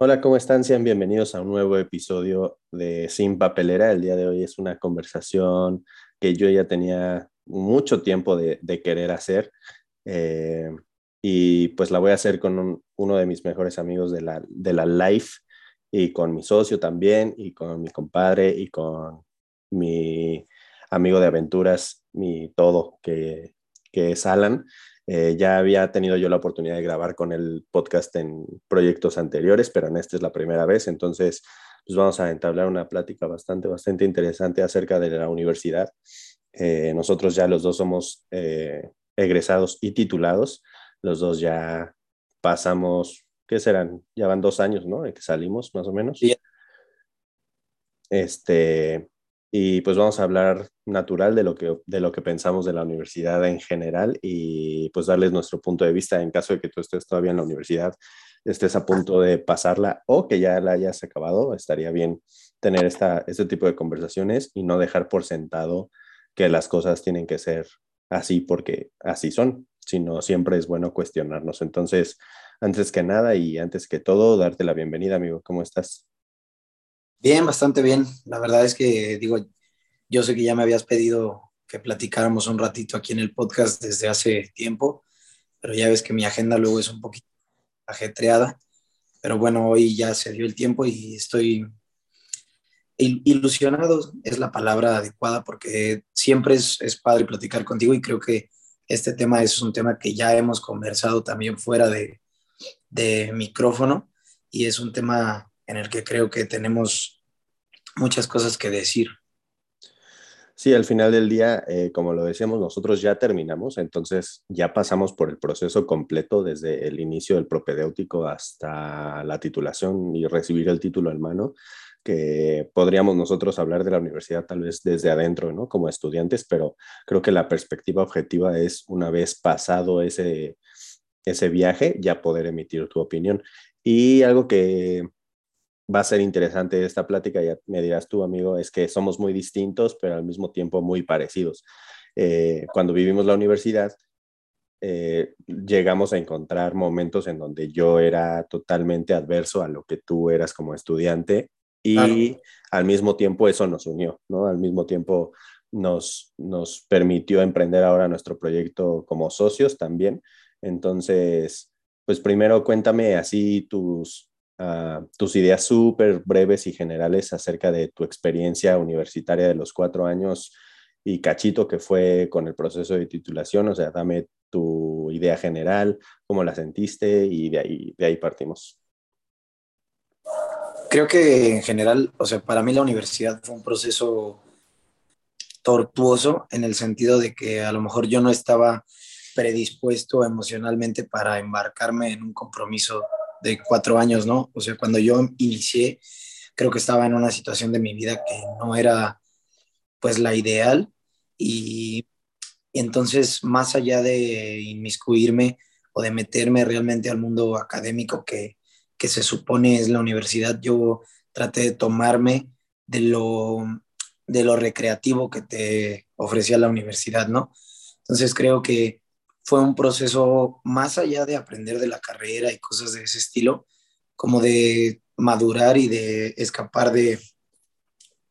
Hola, ¿cómo están? Sean bienvenidos a un nuevo episodio de Sin Papelera. El día de hoy es una conversación que yo ya tenía mucho tiempo de, querer hacer eh, y pues la voy a hacer con uno de mis mejores amigos de la, de la Life y con mi socio también y con mi compadre y con mi amigo de aventuras, mi todo, que, que es Alan. Eh, ya había tenido yo la oportunidad de grabar con el podcast en proyectos anteriores, pero en este es la primera vez, entonces pues vamos a entablar una plática bastante, bastante interesante acerca de la universidad. Eh, nosotros ya los dos somos eh, egresados y titulados, los dos ya pasamos, ¿qué serán? Ya van dos años, ¿no? De que salimos, más o menos. Sí. Este, y pues vamos a hablar natural de lo que, de lo que pensamos de la universidad en general y pues darles nuestro punto de vista en caso de que tú estés todavía en la universidad, estés a punto de pasarla o que ya la hayas acabado, estaría bien tener esta, este tipo de conversaciones y no dejar por sentado que las cosas tienen que ser así porque así son, sino siempre es bueno cuestionarnos. Entonces, antes que nada y antes que todo, darte la bienvenida, amigo. ¿Cómo estás? Bien, bastante bien. La verdad es que, digo, yo sé que ya me habías pedido que platicáramos un ratito aquí en el podcast desde hace tiempo, pero ya ves que mi agenda luego es un poquito ajetreada. Pero bueno, hoy ya se dio el tiempo y estoy ilusionado, es la palabra adecuada, porque siempre es, es padre platicar contigo y creo que este tema es un tema que ya hemos conversado también fuera de, de micrófono y es un tema en el que creo que tenemos muchas cosas que decir. Sí, al final del día, eh, como lo decíamos, nosotros ya terminamos, entonces ya pasamos por el proceso completo desde el inicio del propedéutico hasta la titulación y recibir el título en mano, que podríamos nosotros hablar de la universidad tal vez desde adentro, ¿no? Como estudiantes, pero creo que la perspectiva objetiva es una vez pasado ese, ese viaje, ya poder emitir tu opinión. Y algo que va a ser interesante esta plática, ya me dirás tú, amigo, es que somos muy distintos, pero al mismo tiempo muy parecidos. Eh, cuando vivimos la universidad, eh, llegamos a encontrar momentos en donde yo era totalmente adverso a lo que tú eras como estudiante y al mismo tiempo eso nos unió, ¿no? Al mismo tiempo nos, nos permitió emprender ahora nuestro proyecto como socios también. Entonces, pues primero cuéntame así tus, tus ideas súper breves y generales acerca de tu experiencia universitaria de los cuatro años y cachito que fue con el proceso de titulación. O sea, dame tu idea general, cómo la sentiste y de ahí, de ahí partimos. Creo que en general, o sea, para mí la universidad fue un proceso tortuoso en el sentido de que a lo mejor yo no estaba predispuesto emocionalmente para embarcarme en un compromiso de cuatro años, ¿no? O sea, cuando yo inicié, creo que estaba en una situación de mi vida que no era pues la ideal y, entonces más allá de inmiscuirme o de meterme realmente al mundo académico que, que se supone es la universidad, yo traté de tomarme de lo, de lo recreativo que te ofrecía la universidad, ¿no? Entonces creo que fue un proceso más allá de aprender de la carrera y cosas de ese estilo, como de madurar y de escapar de,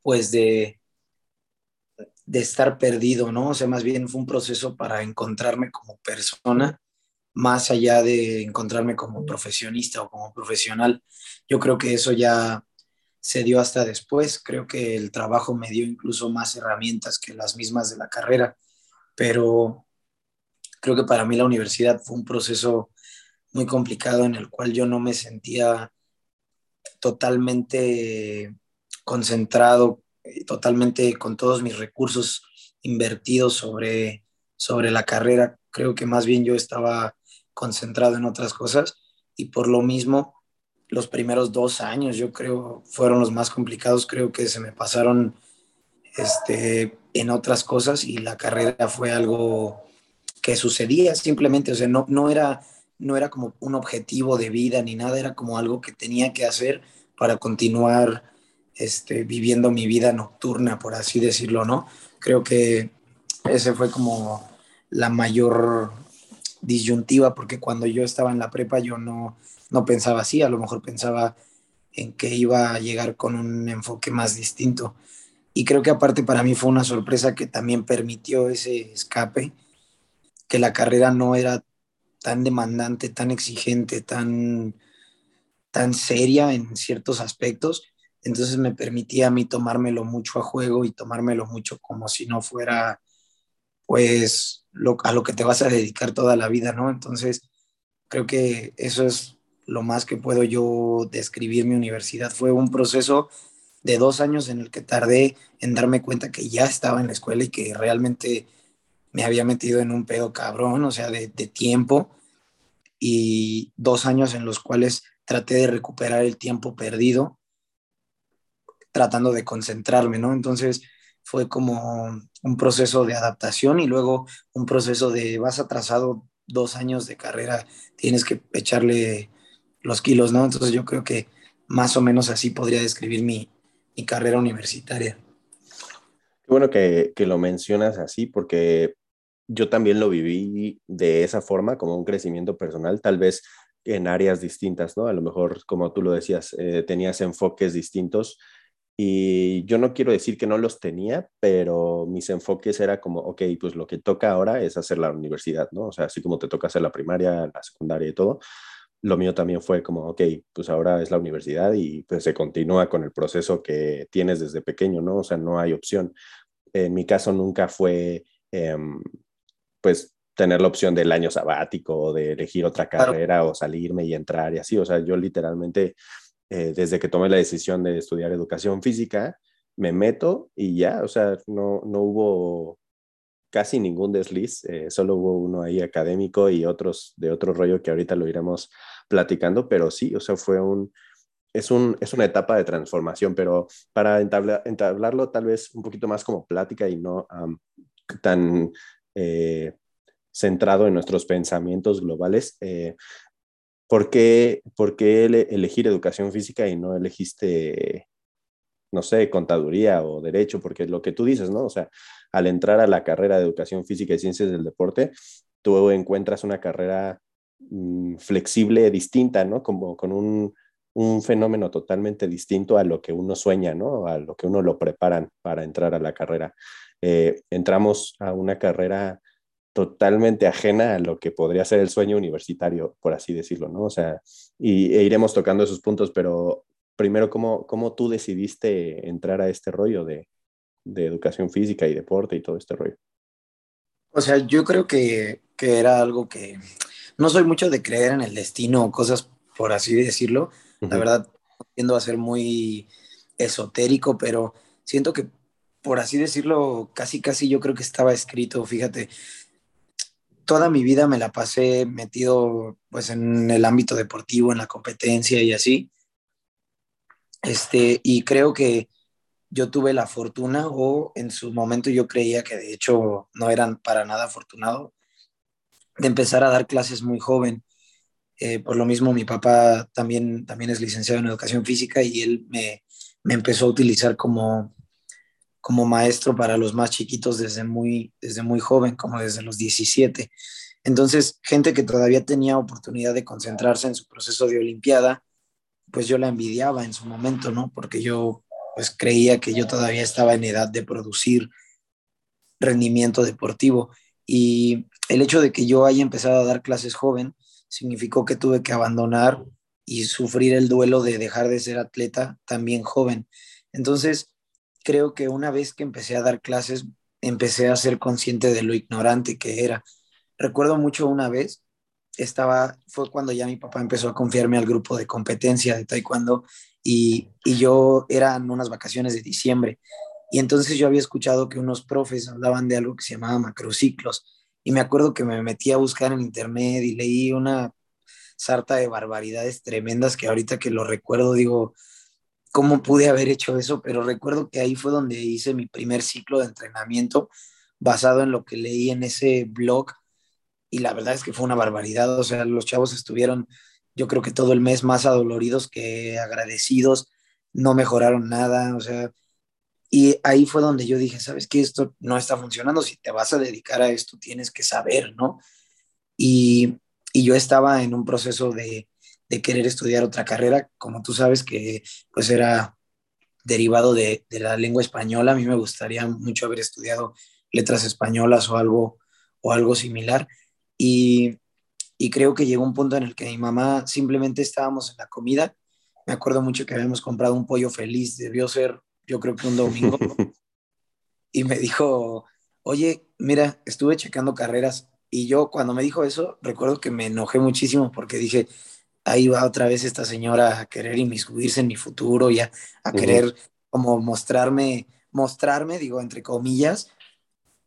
pues de, de estar perdido, ¿no? O sea, más bien fue un proceso para encontrarme como persona, más allá de encontrarme como profesionista o como profesional. Yo creo que eso ya se dio hasta después. Creo que el trabajo me dio incluso más herramientas que las mismas de la carrera, pero creo que para mí la universidad fue un proceso muy complicado en el cual yo no me sentía totalmente concentrado, totalmente con todos mis recursos invertidos sobre, sobre la carrera. Creo que más bien yo estaba concentrado en otras cosas y por lo mismo los primeros dos años yo creo fueron los más complicados. Creo que se me pasaron este, en otras cosas y la carrera fue algo que sucedía simplemente, o sea, no, no, era, no era como un objetivo de vida ni nada, era como algo que tenía que hacer para continuar este, viviendo mi vida nocturna, por así decirlo, ¿no? Creo que ese fue como la mayor disyuntiva, porque cuando yo estaba en la prepa yo no, no pensaba así, a lo mejor pensaba en que iba a llegar con un enfoque más distinto. Y creo que aparte para mí fue una sorpresa que también permitió ese escape, que la carrera no era tan demandante, tan exigente, tan, tan seria en ciertos aspectos. Entonces me permitía a mí tomármelo mucho a juego y tomármelo mucho como si no fuera, pues, lo, a lo que te vas a dedicar toda la vida, ¿no? Entonces, creo que eso es lo más que puedo yo describir mi universidad. Fue un proceso de dos años en el que tardé en darme cuenta que ya estaba en la escuela y que realmente me había metido en un pedo cabrón, o sea, de, tiempo, y dos años en los cuales traté de recuperar el tiempo perdido, tratando de concentrarme, ¿no? Entonces fue como un proceso de adaptación y luego un proceso de vas atrasado dos años de carrera, tienes que echarle los kilos, ¿no? Entonces yo creo que más o menos así podría describir mi, mi carrera universitaria. Qué bueno que, que, lo mencionas así, porque yo también lo viví de esa forma, como un crecimiento personal, tal vez en áreas distintas, ¿no? A lo mejor, como tú lo decías, eh, tenías enfoques distintos y yo no quiero decir que no los tenía, pero mis enfoques era como, ok, pues lo que toca ahora es hacer la universidad, ¿no? O sea, así como te toca hacer la primaria, la secundaria y todo, lo mío también fue como, ok, pues ahora es la universidad y pues se continúa con el proceso que tienes desde pequeño, ¿no? O sea, no hay opción. En mi caso nunca fue, em, pues, tener la opción del año sabático o de elegir otra carrera o salirme y entrar y así. O sea, yo literalmente, eh, desde que tomé la decisión de estudiar educación física, me meto y ya, o sea, no, no hubo casi ningún desliz, eh, solo hubo uno ahí académico y otros de otro rollo que ahorita lo iremos platicando, pero sí, o sea, fue un, es, un, es una etapa de transformación, pero para entablarlo tal vez un poquito más como plática y no tan eh, centrado en nuestros pensamientos globales, eh, ¿por, qué, ¿por qué elegir educación física y no elegiste no sé, contaduría o derecho, porque lo que tú dices, ¿no? O sea, al entrar a la carrera de educación física y ciencias del deporte, tú encuentras una carrera mm, flexible, distinta, ¿no? Como con un, fenómeno totalmente distinto a lo que uno sueña, ¿no? A lo que uno lo preparan para entrar a la carrera. Eh, entramos a una carrera totalmente ajena a lo que podría ser el sueño universitario, por así decirlo, ¿no? O sea, y, e iremos tocando esos puntos, pero primero, ¿cómo, cómo tú decidiste entrar a este rollo de, de, educación física y deporte y todo este rollo? O sea, yo creo que, que, era algo que no soy mucho de creer en el destino o cosas por así decirlo. La verdad, tiendo a ser muy esotérico, pero siento que, por así decirlo, casi, casi yo creo que estaba escrito. Fíjate, toda mi vida me la pasé metido pues en el ámbito deportivo, en la competencia y así. Este, y creo que yo tuve la fortuna o en su momento yo creía que de hecho no eran para nada afortunado de empezar a dar clases muy joven. Eh, por lo mismo mi papá también, también es licenciado en educación física y él me, me empezó a utilizar como, como maestro para los más chiquitos desde muy, desde muy joven, como desde los 17. Entonces, gente que todavía tenía oportunidad de concentrarse en su proceso de Olimpiada, pues yo la envidiaba en su momento, ¿no? Porque yo pues creía que yo todavía estaba en edad de producir rendimiento deportivo y el hecho de que yo haya empezado a dar clases joven significó que tuve que abandonar y sufrir el duelo de dejar de ser atleta también joven. Entonces, creo que una vez que empecé a dar clases, empecé a ser consciente de lo ignorante que era. Recuerdo mucho una vez estaba, fue cuando ya mi papá empezó a confiarme al grupo de competencia de taekwondo y, y yo eran unas vacaciones de diciembre y entonces yo había escuchado que unos profes hablaban de algo que se llamaba macrociclos y me acuerdo que me metí a buscar en internet y leí una sarta de barbaridades tremendas que ahorita que lo recuerdo digo, ¿cómo pude haber hecho eso? Pero recuerdo que ahí fue donde hice mi primer ciclo de entrenamiento basado en lo que leí en ese blog y la verdad es que fue una barbaridad, o sea, los chavos estuvieron yo creo que todo el mes más adoloridos que agradecidos, no mejoraron nada, o sea, y ahí fue donde yo dije, sabes que esto no está funcionando, si te vas a dedicar a esto tienes que saber, ¿no? Y, y yo estaba en un proceso de, de querer estudiar otra carrera, como tú sabes que pues era derivado de, de la lengua española, a mí me gustaría mucho haber estudiado letras españolas o algo, o algo similar. Y, y creo que llegó un punto en el que mi mamá simplemente estábamos en la comida. Me acuerdo mucho que habíamos comprado un pollo feliz, debió ser yo creo que un domingo. y me dijo, oye, mira, estuve checando carreras. Y yo cuando me dijo eso, recuerdo que me enojé muchísimo porque dije, ahí va otra vez esta señora a querer inmiscuirse en mi futuro y a, querer como mostrarme, mostrarme, digo, entre comillas,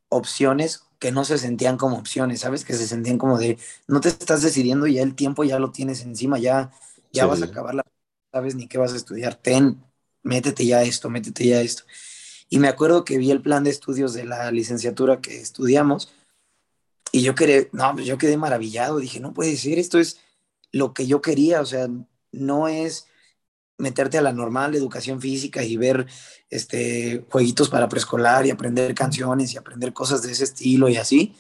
opciones que no se sentían como opciones, ¿sabes? Que se sentían como de, no te estás decidiendo, ya el tiempo ya lo tienes encima, ya, ya vas a acabar la, sabes ni qué vas a estudiar, ten, métete ya esto, métete ya esto. Y me acuerdo que vi el plan de estudios de la licenciatura que estudiamos y yo quedé, no, pues yo quedé maravillado, dije, no puede ser, esto es lo que yo quería, o sea, no es meterte a la normal de educación física y ver este, jueguitos para preescolar y aprender canciones y aprender cosas de ese estilo y así.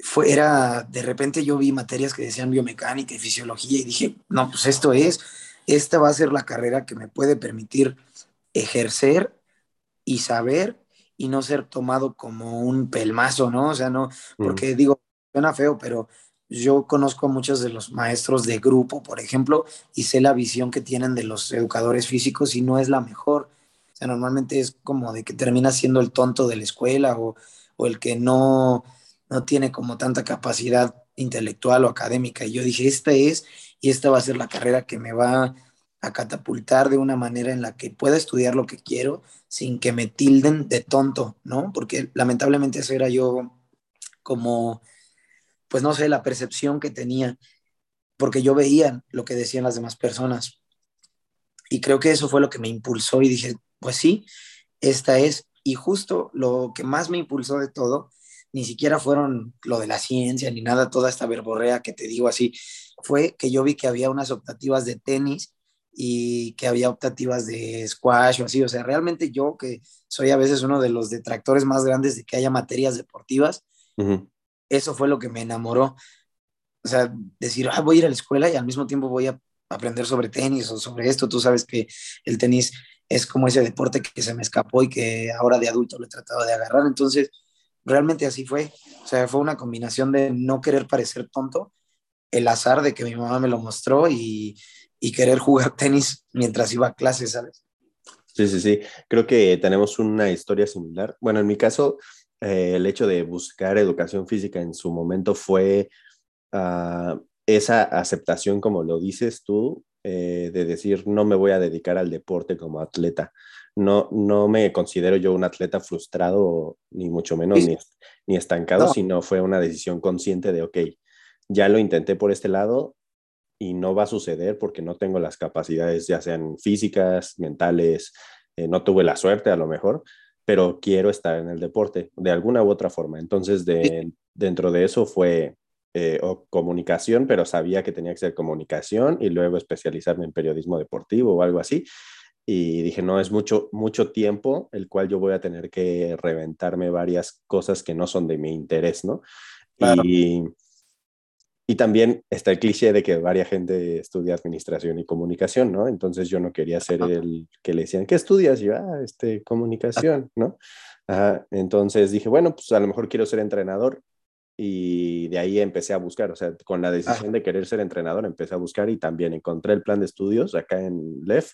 Fue, era, de repente yo vi materias que decían biomecánica y fisiología y dije, no, pues esto es, esta va a ser la carrera que me puede permitir ejercer y saber y no ser tomado como un pelmazo, ¿no? O sea, no, porque digo, suena feo, pero yo conozco a muchos de los maestros de grupo, por ejemplo, y sé la visión que tienen de los educadores físicos y no es la mejor. O sea, normalmente es como de que termina siendo el tonto de la escuela o, o el que no, no tiene como tanta capacidad intelectual o académica. Y yo dije, esta es, y esta va a ser la carrera que me va a catapultar de una manera en la que pueda estudiar lo que quiero sin que me tilden de tonto, ¿no? Porque lamentablemente eso era yo como pues no sé, la percepción que tenía, porque yo veía lo que decían las demás personas. Y creo que eso fue lo que me impulsó y dije, pues sí, esta es. Y justo lo que más me impulsó de todo, ni siquiera fueron lo de la ciencia ni nada, toda esta verborrea que te digo así, fue que yo vi que había unas optativas de tenis y que había optativas de squash o así. O sea, realmente yo, que soy a veces uno de los detractores más grandes de que haya materias deportivas, eso fue lo que me enamoró. O sea, decir, ah, voy a ir a la escuela y al mismo tiempo voy a aprender sobre tenis o sobre esto. Tú sabes que el tenis es como ese deporte que se me escapó y que ahora de adulto lo he tratado de agarrar. Entonces, realmente así fue. O sea, fue una combinación de no querer parecer tonto, el azar de que mi mamá me lo mostró y, y querer jugar tenis mientras iba a clases, ¿sabes? Sí, sí, sí. Creo que tenemos una historia similar. Bueno, en mi caso, eh, el hecho de buscar educación física en su momento fue ah, esa aceptación, como lo dices tú, eh, de decir, no me voy a dedicar al deporte como atleta. No, no me considero yo un atleta frustrado, ni mucho menos, ni, estancado, sino fue una decisión consciente de, ok, ya lo intenté por este lado y no va a suceder porque no tengo las capacidades, ya sean físicas, mentales, eh, no tuve la suerte a lo mejor, pero quiero estar en el deporte de alguna u otra forma. Entonces, de, dentro de eso fue eh, comunicación, pero sabía que tenía que ser comunicación y luego especializarme en periodismo deportivo o algo así. Y dije, no, es mucho, mucho tiempo el cual yo voy a tener que reventarme varias cosas que no son de mi interés, ¿no? Y y también está el cliché de que varia gente estudia administración y comunicación, ¿no? Entonces yo no quería ser el que le decían, ¿qué estudias? yo, ah, este, comunicación, ¿no? Entonces dije, bueno, pues a lo mejor quiero ser entrenador. Y de ahí empecé a buscar, o sea, con la decisión de querer ser entrenador, empecé a buscar y también encontré el plan de estudios acá en LEF.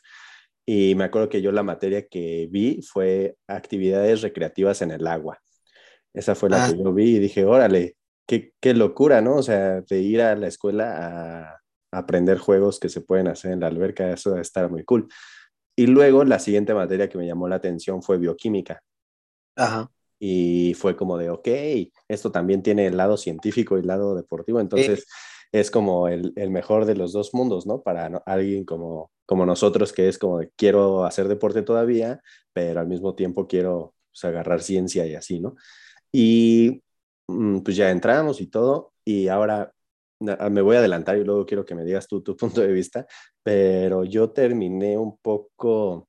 Y me acuerdo que yo la materia que vi fue actividades recreativas en el agua. Esa fue la ah. que yo vi y dije, órale, qué, locura, ¿no? O sea, de ir a la escuela a, aprender juegos que se pueden hacer en la alberca, eso debe estar muy cool. Y luego la siguiente materia que me llamó la atención fue bioquímica. Ajá. Y fue como de, ok, esto también tiene el lado científico y el lado deportivo, entonces es como el, mejor de los dos mundos, ¿no? Para alguien como, como nosotros, que es como de, quiero hacer deporte todavía, pero al mismo tiempo quiero pues, agarrar ciencia y así, ¿no? Y pues ya entramos y todo, y ahora me voy a adelantar y luego quiero que me digas tú tu punto de vista, pero yo terminé un poco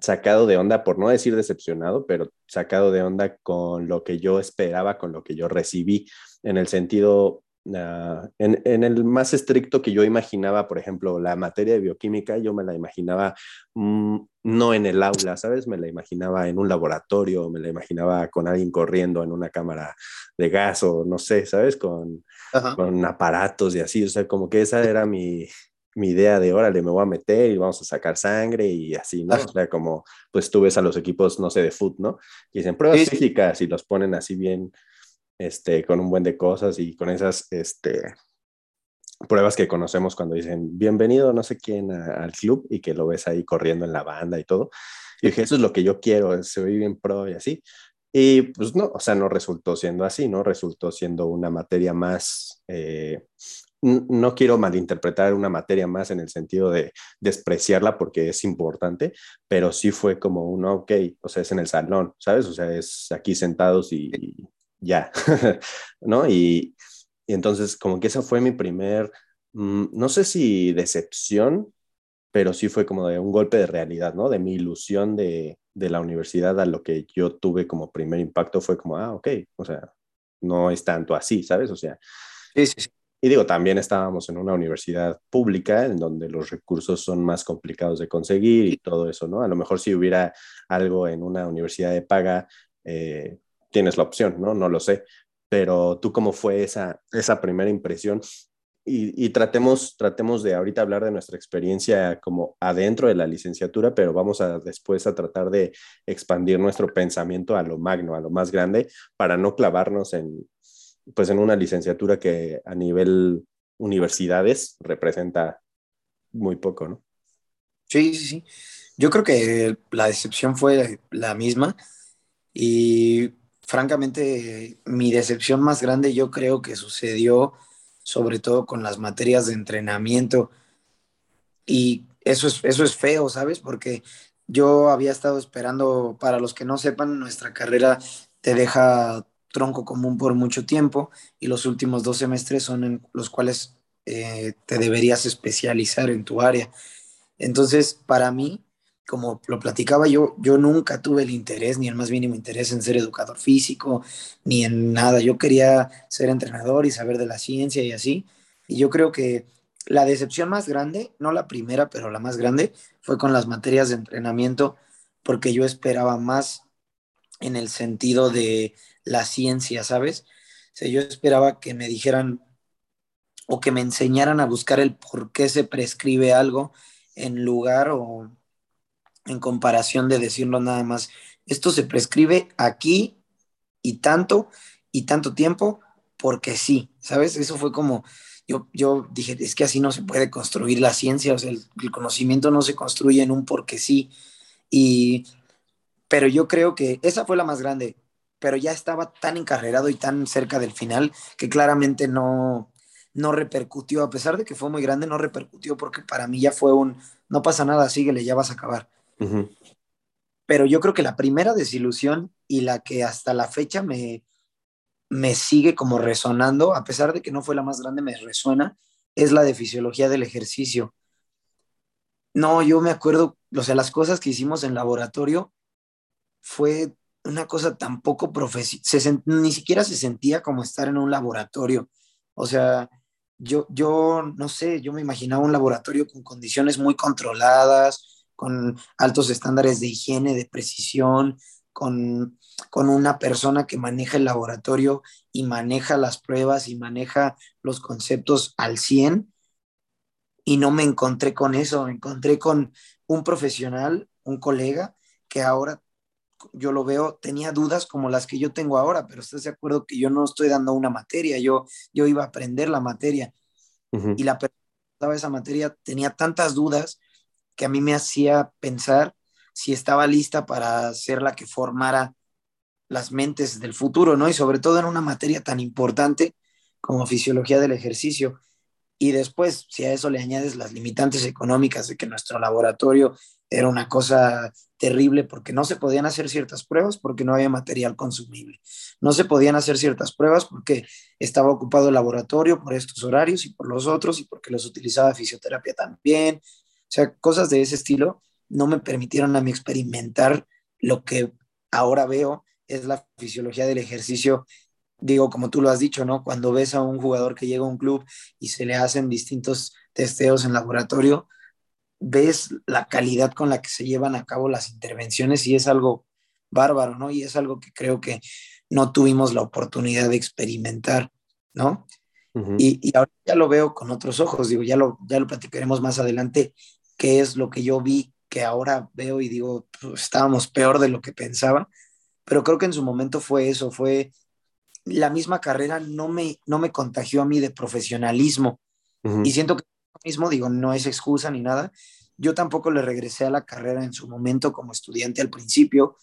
sacado de onda, por no decir decepcionado, pero sacado de onda con lo que yo esperaba, con lo que yo recibí, en el sentido, ah, en, el más estricto que yo imaginaba, por ejemplo, la materia de bioquímica, yo me la imaginaba mm, no en el aula, ¿sabes? Me la imaginaba en un laboratorio, me la imaginaba con alguien corriendo en una cámara de gas o no sé, ¿sabes? Con, con aparatos y así, o sea, como que esa era mi, mi idea de, órale, me voy a meter y vamos a sacar sangre y así, ¿no? O sea, como, pues tú ves a los equipos, no sé, de foot, ¿no? Y dicen pruebas físicas y los ponen así bien, este, con un buen de cosas y con esas, este, pruebas que conocemos cuando dicen, bienvenido no sé quién al club y que lo ves ahí corriendo en la banda y todo. Y dije, eso es lo que yo quiero, se ve bien pro y así. Y pues no, o sea, no resultó siendo así, ¿no? Resultó siendo una materia más, eh, no quiero malinterpretar una materia más en el sentido de despreciarla porque es importante, pero sí fue como un, ok, o sea, es en el salón, ¿sabes? O sea, es aquí sentados y, ya, ¿no? Y, entonces como que esa fue mi primer, mm, no sé si decepción, pero sí fue como de un golpe de realidad, ¿no? De mi ilusión de, de la universidad a lo que yo tuve como primer impacto fue como, ah, ok, o sea, no es tanto así, ¿sabes? O sea, sí, sí, sí. Y digo, también estábamos en una universidad pública en donde los recursos son más complicados de conseguir y todo eso, ¿no? A lo mejor si hubiera algo en una universidad de paga, eh, tienes la opción, ¿no? No lo sé. Pero tú, ¿cómo fue esa, esa primera impresión? Y, y, tratemos, tratemos de ahorita hablar de nuestra experiencia como adentro de la licenciatura, pero vamos a después a tratar de expandir nuestro pensamiento a lo magno, a lo más grande, para no clavarnos en, pues en una licenciatura que a nivel universidades representa muy poco, ¿no? Sí, sí, sí. Yo creo que la decepción fue la misma y francamente mi decepción más grande yo creo que sucedió sobre todo con las materias de entrenamiento y eso es, eso es feo, ¿sabes? Porque yo había estado esperando, para los que no sepan, nuestra carrera te deja tronco común por mucho tiempo y los últimos dos semestres son en los cuales eh, te deberías especializar en tu área. Entonces, para mí, como lo platicaba yo, yo nunca tuve el interés, ni el más mínimo interés en ser educador físico, ni en nada. Yo quería ser entrenador y saber de la ciencia y así. Y yo creo que la decepción más grande, no la primera, pero la más grande, fue con las materias de entrenamiento, porque yo esperaba más en el sentido de la ciencia, ¿sabes? O yo esperaba que me dijeran o que me enseñaran a buscar el por qué se prescribe algo en lugar o en comparación de decirlo nada más. Esto se prescribe aquí y tanto y tanto tiempo porque sí, ¿sabes? Eso fue como, yo, yo dije, es que así no se puede construir la ciencia, o sea, el, conocimiento no se construye en un porque sí. Y, pero yo creo que esa fue la más grande pero ya estaba tan encarrerado y tan cerca del final que claramente no, no repercutió, a pesar de que fue muy grande, no repercutió porque para mí ya fue un, no pasa nada, síguele, ya vas a acabar. Pero yo creo que la primera desilusión y la que hasta la fecha me, me sigue como resonando, a pesar de que no fue la más grande, me resuena, es la de fisiología del ejercicio. No, yo me acuerdo, o sea, las cosas que hicimos en laboratorio fue una cosa tan poco profesional, ni siquiera se sentía como estar en un laboratorio. O sea, yo, yo no sé, yo me imaginaba un laboratorio con condiciones muy controladas, con altos estándares de higiene, de precisión, con, con una persona que maneja el laboratorio y maneja las pruebas y maneja los conceptos al 100. Y no me encontré con eso, me encontré con un profesional, un colega, que ahora yo lo veo, tenía dudas como las que yo tengo ahora, pero estás de acuerdo que yo no estoy dando una materia, yo, yo iba a aprender la materia. Y la persona que esa materia tenía tantas dudas que a mí me hacía pensar si estaba lista para ser la que formara las mentes del futuro, ¿no? Y sobre todo en una materia tan importante como fisiología del ejercicio. Y después, si a eso le añades las limitantes económicas de que nuestro laboratorio era una cosa terrible porque no se podían hacer ciertas pruebas porque no había material consumible. No se podían hacer ciertas pruebas porque estaba ocupado el laboratorio por estos horarios y por los otros y porque los utilizaba fisioterapia también. O sea, cosas de ese estilo no me permitieron a mí experimentar lo que ahora veo es la fisiología del ejercicio digo, como tú lo has dicho, ¿no? Cuando ves a un jugador que llega a un club y se le hacen distintos testeos en laboratorio, ves la calidad con la que se llevan a cabo las intervenciones y es algo bárbaro, ¿no? Y es algo que creo que no tuvimos la oportunidad de experimentar, ¿no? Y, y, ahora ya lo veo con otros ojos, digo, ya lo, ya lo platicaremos más adelante, qué es lo que yo vi, que ahora veo y digo, pues, estábamos peor de lo que pensaba, pero creo que en su momento fue eso, fue la misma carrera no me, no me contagió a mí de profesionalismo. Y siento que mismo, digo, no es excusa ni nada. Yo tampoco le regresé a la carrera en su momento como estudiante al principio,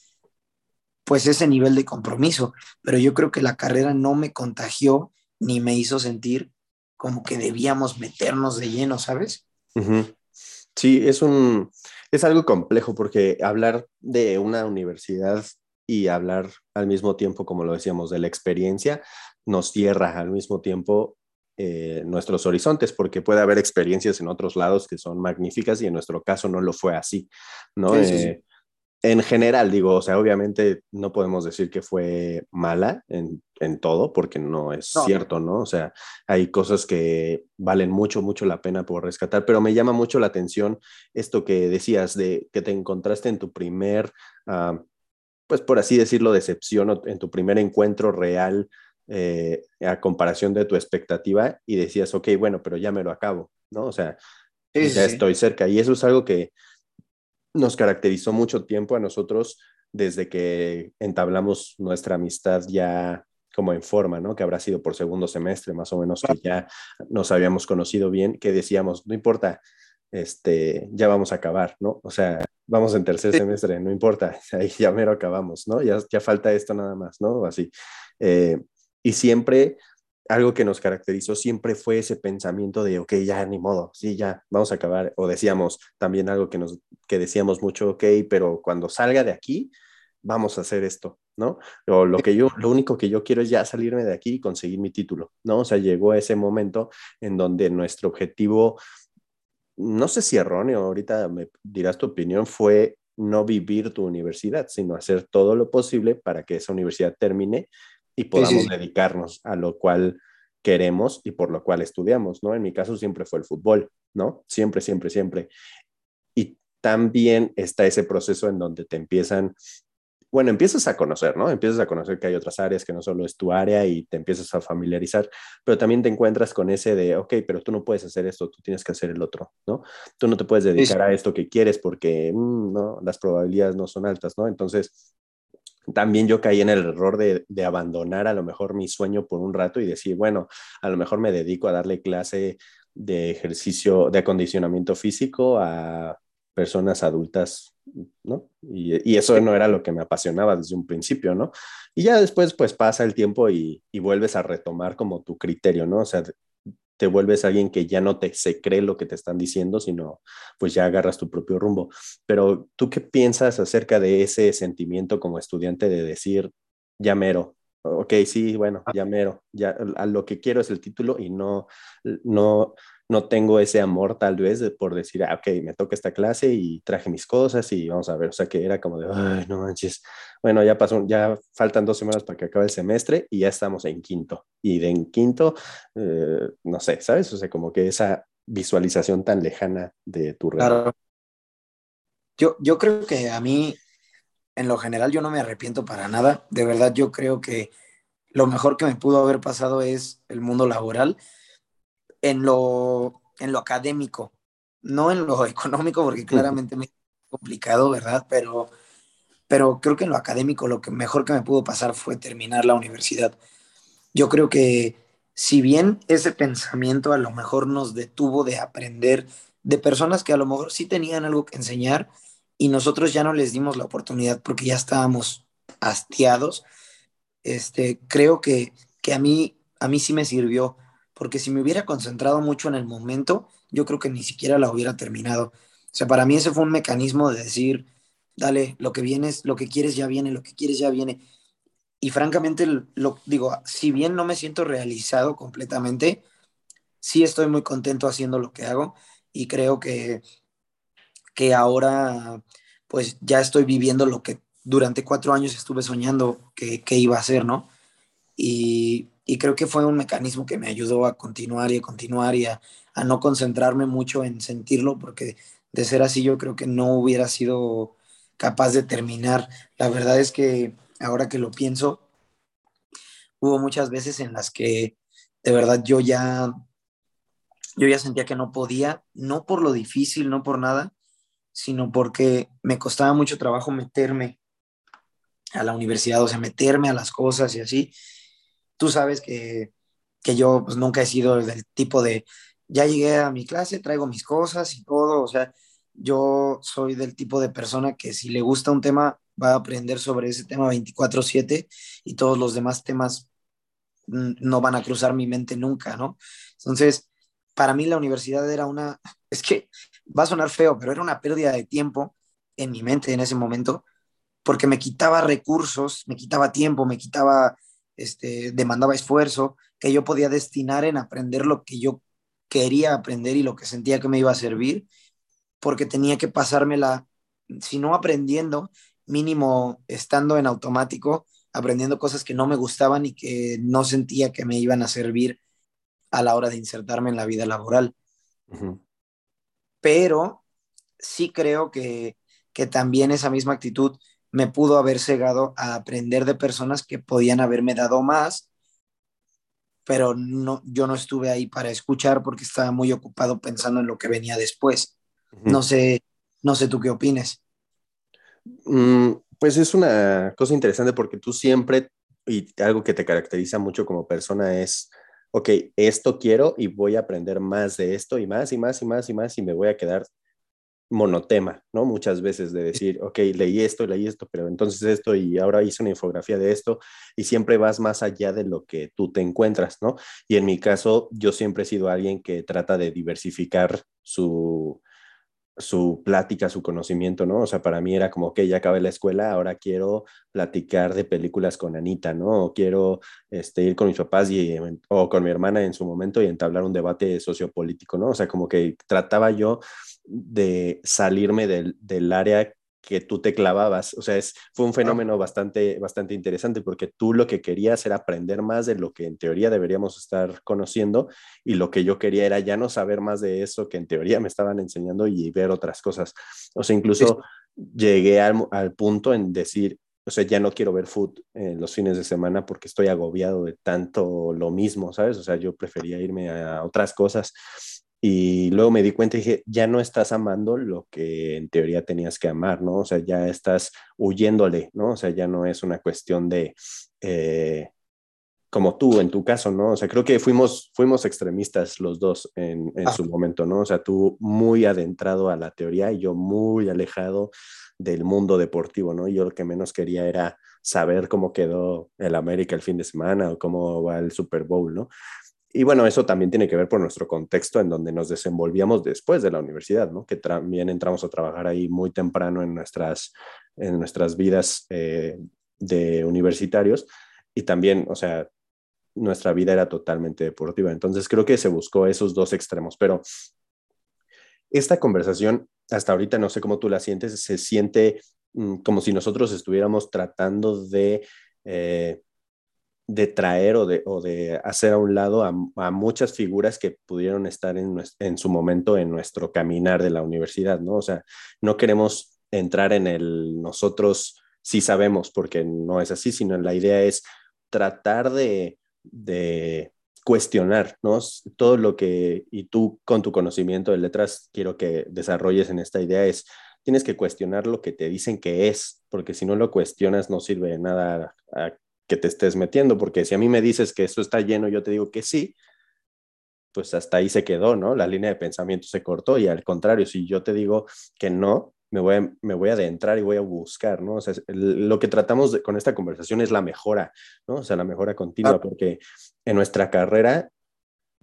pues ese nivel de compromiso, pero yo creo que la carrera no me contagió ni me hizo sentir como que debíamos meternos de lleno, ¿sabes? Sí, es un, es algo complejo porque hablar de una universidad y hablar al mismo tiempo, como lo decíamos, de la experiencia, nos cierra al mismo tiempo eh, nuestros horizontes, porque puede haber experiencias en otros lados que son magníficas y en nuestro caso no lo fue así, ¿no? Eh, en general, digo, o sea, obviamente no podemos decir que fue mala en, en todo, porque no es cierto, ¿no? O sea, hay cosas que valen mucho, mucho la pena por rescatar, pero me llama mucho la atención esto que decías de que te encontraste en tu primer ah, pues por así decirlo, decepción en tu primer encuentro real eh, a comparación de tu expectativa y decías, ok, bueno, pero ya me lo acabo, ¿no? O sea, ya estoy cerca. Y eso es algo que nos caracterizó mucho tiempo a nosotros desde que entablamos nuestra amistad ya como en forma, ¿no? Que habrá sido por segundo semestre, más o menos, que ya nos habíamos conocido bien, que decíamos, no importa, este, ya vamos a acabar, ¿no? O sea, vamos en tercer semestre, no importa, ahí ya mero acabamos, ¿no? Ya, ya falta esto nada más, ¿no? Así. Eh, y siempre, algo que nos caracterizó siempre fue ese pensamiento de, ok, ya ni modo, sí, ya, vamos a acabar. O decíamos también algo que, nos, que decíamos mucho, ok, pero cuando salga de aquí, vamos a hacer esto, ¿no? O lo que yo, lo único que yo quiero es ya salirme de aquí y conseguir mi título, ¿no? O sea, llegó ese momento en donde nuestro objetivo no sé si erróneo, ahorita me dirás tu opinión, fue no vivir tu universidad, sino hacer todo lo posible para que esa universidad termine y podamos dedicarnos a lo cual queremos y por lo cual estudiamos, ¿no? En mi caso siempre fue el fútbol, ¿no? Siempre, siempre, siempre. Y también está ese proceso en donde te empiezan bueno, empiezas a conocer, ¿no? Empiezas a conocer que hay otras áreas que no solo es tu área y te empiezas a familiarizar, pero también te encuentras con ese de, ok, pero tú no puedes hacer esto, tú tienes que hacer el otro, ¿no? Tú no te puedes dedicar a esto que quieres porque, mm, no, las probabilidades no son altas, ¿no? Entonces, también yo caí en el error de, de, abandonar a lo mejor mi sueño por un rato y decir, bueno, a lo mejor me dedico a darle clase de ejercicio, de acondicionamiento físico a personas adultas, ¿no? Y, eso no era lo que me apasionaba desde un principio, ¿no? Y ya después, pues pasa el tiempo y, vuelves a retomar como tu criterio, ¿no? O sea, te vuelves alguien que ya no te se cree lo que te están diciendo, sino pues ya agarras tu propio rumbo. Pero tú qué piensas acerca de ese sentimiento como estudiante de decir, ya mero, ok, sí, bueno, ya mero, ya a lo que quiero es el título y no, no, no tengo ese amor tal vez por decir, ah, ok, me toca esta clase y traje mis cosas y vamos a ver, o sea que era como de, ay, no manches, bueno, ya pasó, ya faltan dos semanas para que acabe el semestre y ya estamos en quinto. Y de en quinto, eh, no sé, ¿sabes? O sea, como que esa visualización tan lejana de tu realidad. Claro. Yo, yo creo que a mí, en lo general, yo no me arrepiento para nada. De verdad, yo creo que lo mejor que me pudo haber pasado es el mundo laboral en lo, en lo académico, no en lo económico, porque claramente me es complicado, ¿verdad? Pero, pero creo que en lo académico lo que mejor que me pudo pasar fue terminar la universidad. Yo creo que si bien ese pensamiento a lo mejor nos detuvo de aprender de personas que a lo mejor sí tenían algo que enseñar y nosotros ya no les dimos la oportunidad porque ya estábamos hastiados, este, creo que, que a, mí, a mí sí me sirvió porque si me hubiera concentrado mucho en el momento, yo creo que ni siquiera la hubiera terminado. O sea, para mí ese fue un mecanismo de decir, dale, lo que vienes, lo que quieres ya viene, lo que quieres ya viene. Y francamente, lo digo, si bien no me siento realizado completamente, sí estoy muy contento haciendo lo que hago y creo que, que ahora pues ya estoy viviendo lo que durante cuatro años estuve soñando que, que iba a hacer, ¿no? Y, creo que fue un mecanismo que me ayudó a continuar y a continuar y a, a no concentrarme mucho en sentirlo, porque de ser así yo creo que no hubiera sido capaz de terminar. La verdad es que ahora que lo pienso, hubo muchas veces en las que de verdad yo ya yo ya sentía que no podía, no por lo difícil, no por nada, sino porque me costaba mucho trabajo meterme a la universidad, o sea, meterme a las cosas y así. Tú sabes que, que yo pues, nunca he sido del tipo de, ya llegué a mi clase, traigo mis cosas y todo, o sea, yo soy del tipo de persona que si le gusta un tema, va a aprender sobre ese tema 24/7 y todos los demás temas mm, no van a cruzar mi mente nunca, ¿no? Entonces, para mí la universidad era una, es que va a sonar feo, pero era una pérdida de tiempo en mi mente en ese momento, porque me quitaba recursos, me quitaba tiempo, me quitaba, este, demandaba esfuerzo que yo podía destinar en aprender lo que yo quería aprender y lo que sentía que me iba a servir, porque tenía que pasármela, si no aprendiendo, mínimo estando en automático, aprendiendo cosas que no me gustaban y que no sentía que me iban a servir a la hora de insertarme en la vida laboral. Pero sí creo que, que también esa misma actitud me pudo haber cegado a aprender de personas que podían haberme dado más pero no, yo no estuve ahí para escuchar porque estaba muy ocupado pensando en lo que venía después. No sé, no sé tú qué opines. Mm, pues es una cosa interesante porque tú siempre, y algo que te caracteriza mucho como persona es, ok, esto quiero y voy a aprender más de esto y más y más y más y más y me voy a quedar monotema, ¿no? Muchas veces de decir, ok, leí esto, leí esto, pero entonces esto y ahora hice una infografía de esto y siempre vas más allá de lo que tú te encuentras, ¿no? Y en mi caso, yo siempre he sido alguien que trata de diversificar su, su plática, su conocimiento, ¿no? O sea, para mí era como que ya acabé la escuela, ahora quiero platicar de películas con Anita, ¿no? O quiero este, ir con mis papás y, o con mi hermana en su momento y entablar un debate sociopolítico, ¿no? O sea, como que trataba yo de salirme del, del área que tú te clavabas. O sea, es, fue un fenómeno bastante, bastante interesante porque tú lo que querías era aprender más de lo que en teoría deberíamos estar conociendo y lo que yo quería era ya no saber más de eso que en teoría me estaban enseñando y ver otras cosas. O sea, incluso llegué al, al, punto en decir, o sea, ya no quiero ver food en los fines de semana porque estoy agobiado de tanto lo mismo, ¿sabes? O sea, yo prefería irme a otras cosas. Y luego me di cuenta y dije, ya no estás amando lo que en teoría tenías que amar, ¿no? O sea, ya estás huyéndole, ¿no? O sea, ya no es una cuestión de, eh, como tú en tu caso, ¿no? O sea, creo que fuimos, fuimos extremistas los dos en, en ah. su momento, ¿no? O sea, tú muy adentrado a la teoría y yo muy alejado del mundo deportivo, ¿no? Yo lo que menos quería era saber cómo quedó el América el fin de semana o cómo va el Super Bowl, ¿no? Y bueno, eso también tiene que ver por nuestro contexto en donde nos desenvolvíamos después de la universidad, ¿no? Que también entramos a trabajar ahí muy temprano en nuestras, en nuestras vidas eh, de universitarios y también, o sea, nuestra vida era totalmente deportiva. Entonces creo que se buscó esos dos extremos, pero esta conversación, hasta ahorita no sé cómo tú la sientes, se siente mm, como si nosotros estuviéramos tratando de... Eh, de traer o de, o de hacer a un lado a, muchas figuras que pudieron estar en, en, su momento en nuestro caminar de la universidad, ¿no? O sea, no queremos entrar en el nosotros sí sabemos, porque no es así, sino la idea es tratar de, de cuestionar, ¿no? Todo lo que, y tú con tu conocimiento de letras, quiero que desarrolles en esta idea es, tienes que cuestionar lo que te dicen que es, porque si no lo cuestionas no sirve de nada a, que te estés metiendo, porque si a mí me dices que eso está lleno, yo te digo que sí, pues hasta ahí se quedó, ¿no? La línea de pensamiento se cortó y al contrario, si yo te digo que no, me voy a, me voy a adentrar y voy a buscar, ¿no? O sea, lo que tratamos con esta conversación es la mejora, ¿no? O sea, la mejora continua, porque en nuestra carrera,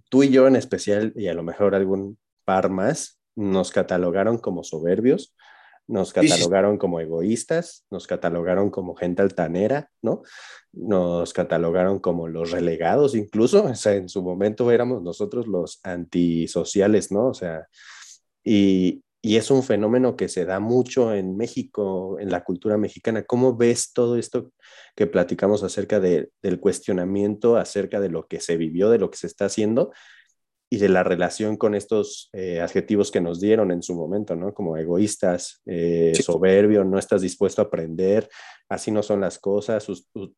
tú y yo en especial, y a lo mejor algún par más, nos catalogaron como soberbios, nos catalogaron como egoístas, nos catalogaron como gente altanera, ¿no? Nos catalogaron como los relegados incluso, o sea, en su momento éramos nosotros los antisociales, ¿no? O sea, y, y es un fenómeno que se da mucho en México, en la cultura mexicana. ¿Cómo ves todo esto que platicamos acerca del cuestionamiento, acerca de lo que se vivió, de lo que se está haciendo y de la relación con estos eh, adjetivos que nos dieron en su momento, ¿no? Como egoístas, eh, soberbio, no estás dispuesto a aprender, así no son las cosas,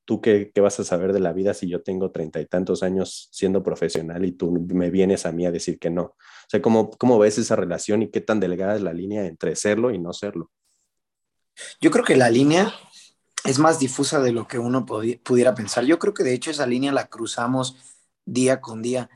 tú, qué, vas a saber de la vida si yo tengo treinta y tantos años siendo profesional y tú me vienes a mí a decir que no. O sea, ¿cómo, ¿cómo ves esa relación y qué tan delgada es la línea entre serlo y no serlo? Yo creo que la línea es más difusa de lo que uno pudiera pensar. Yo creo que de hecho esa línea la cruzamos día con día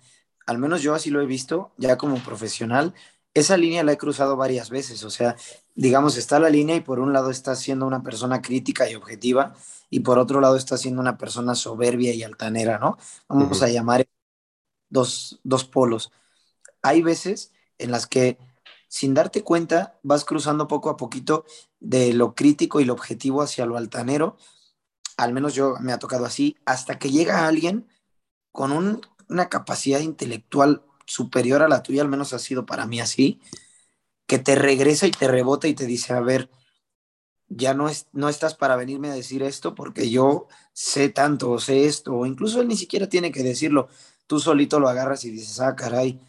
al menos yo así lo he visto, ya como profesional, esa línea la he cruzado varias veces, o sea, digamos, está la línea y por un lado está siendo una persona crítica y objetiva y por otro lado está siendo una persona soberbia y altanera, ¿no? Vamos a llamar dos, dos polos. Hay veces en las que sin darte cuenta vas cruzando poco a poquito de lo crítico y lo objetivo hacia lo altanero, al menos yo me ha tocado así, hasta que llega alguien con un una capacidad intelectual superior a la tuya, al menos ha sido para mí así, que te regresa y te rebota y te dice, a ver, ya no, es, no estás para venirme a decir esto porque yo sé tanto o sé esto, o incluso él ni siquiera tiene que decirlo, tú solito lo agarras y dices, ah, caray,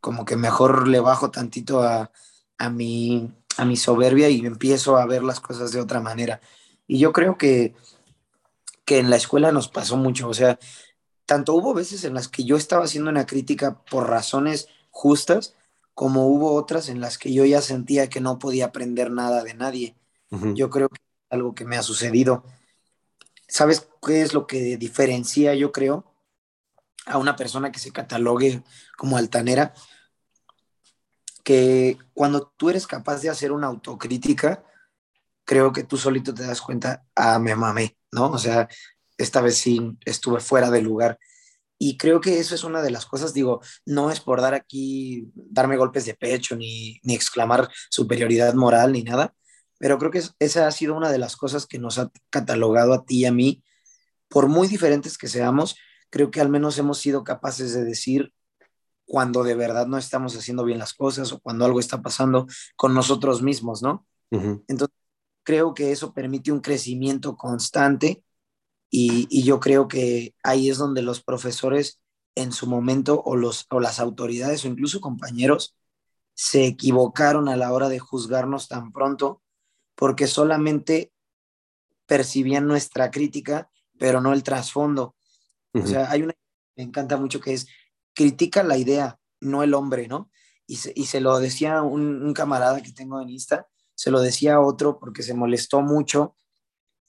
como que mejor le bajo tantito a, a, mi, a mi soberbia y empiezo a ver las cosas de otra manera. Y yo creo que, que en la escuela nos pasó mucho, o sea, tanto hubo veces en las que yo estaba haciendo una crítica por razones justas, como hubo otras en las que yo ya sentía que no podía aprender nada de nadie. Yo creo que es algo que me ha sucedido. ¿Sabes qué es lo que diferencia, yo creo, a una persona que se catalogue como altanera? Que cuando tú eres capaz de hacer una autocrítica, creo que tú solito te das cuenta, ah, me mamé, ¿no? O sea, esta vez sí estuve fuera de lugar. Y creo que eso es una de las cosas, digo, no es por dar aquí, darme golpes de pecho, ni, ni exclamar superioridad moral, ni nada, pero creo que esa ha sido una de las cosas que nos ha catalogado a ti y a mí, por muy diferentes que seamos, creo que al menos hemos sido capaces de decir cuando de verdad no estamos haciendo bien las cosas o cuando algo está pasando con nosotros mismos, ¿no? Entonces, creo que eso permite un crecimiento constante y, yo creo que ahí es donde los profesores en su momento o, los, o las autoridades o incluso compañeros se equivocaron a la hora de juzgarnos tan pronto porque solamente percibían nuestra crítica, pero no el trasfondo. O sea, hay una me encanta mucho que es critica la idea, no el hombre, ¿no? Y se, y se lo decía un, un, camarada que tengo en Insta, se lo decía a otro porque se molestó mucho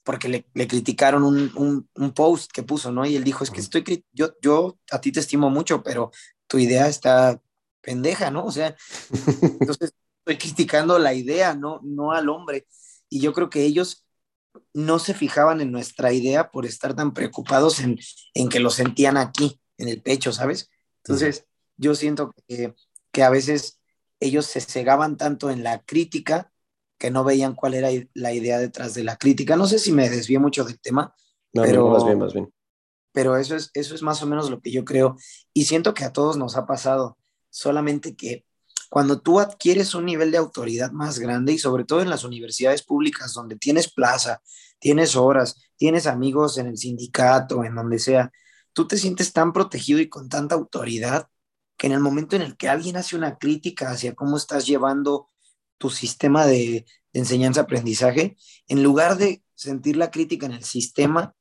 porque le, le criticaron un, un, un, post que puso, ¿no? Y él dijo, es que estoy, yo, yo a ti te estimo mucho, pero tu idea está pendeja, ¿no? O sea, entonces estoy criticando la idea, no, no al hombre. Y yo creo que ellos no se fijaban en nuestra idea por estar tan preocupados en, en que lo sentían aquí, en el pecho, ¿sabes? Entonces, yo siento que, que a veces ellos se cegaban tanto en la crítica que no veían cuál era la idea detrás de la crítica. No sé si me desvié mucho del tema, pero, más bien, más bien. pero eso, es, eso es más o menos lo que yo creo. Y siento que a todos nos ha pasado, solamente que cuando tú adquieres un nivel de autoridad más grande y sobre todo en las universidades públicas donde tienes plaza, tienes horas, tienes amigos en el sindicato, en donde sea, tú te sientes tan protegido y con tanta autoridad que en el momento en el que alguien hace una crítica hacia cómo estás llevando tu sistema de, enseñanza-aprendizaje, en lugar de sentir la crítica en el sistema,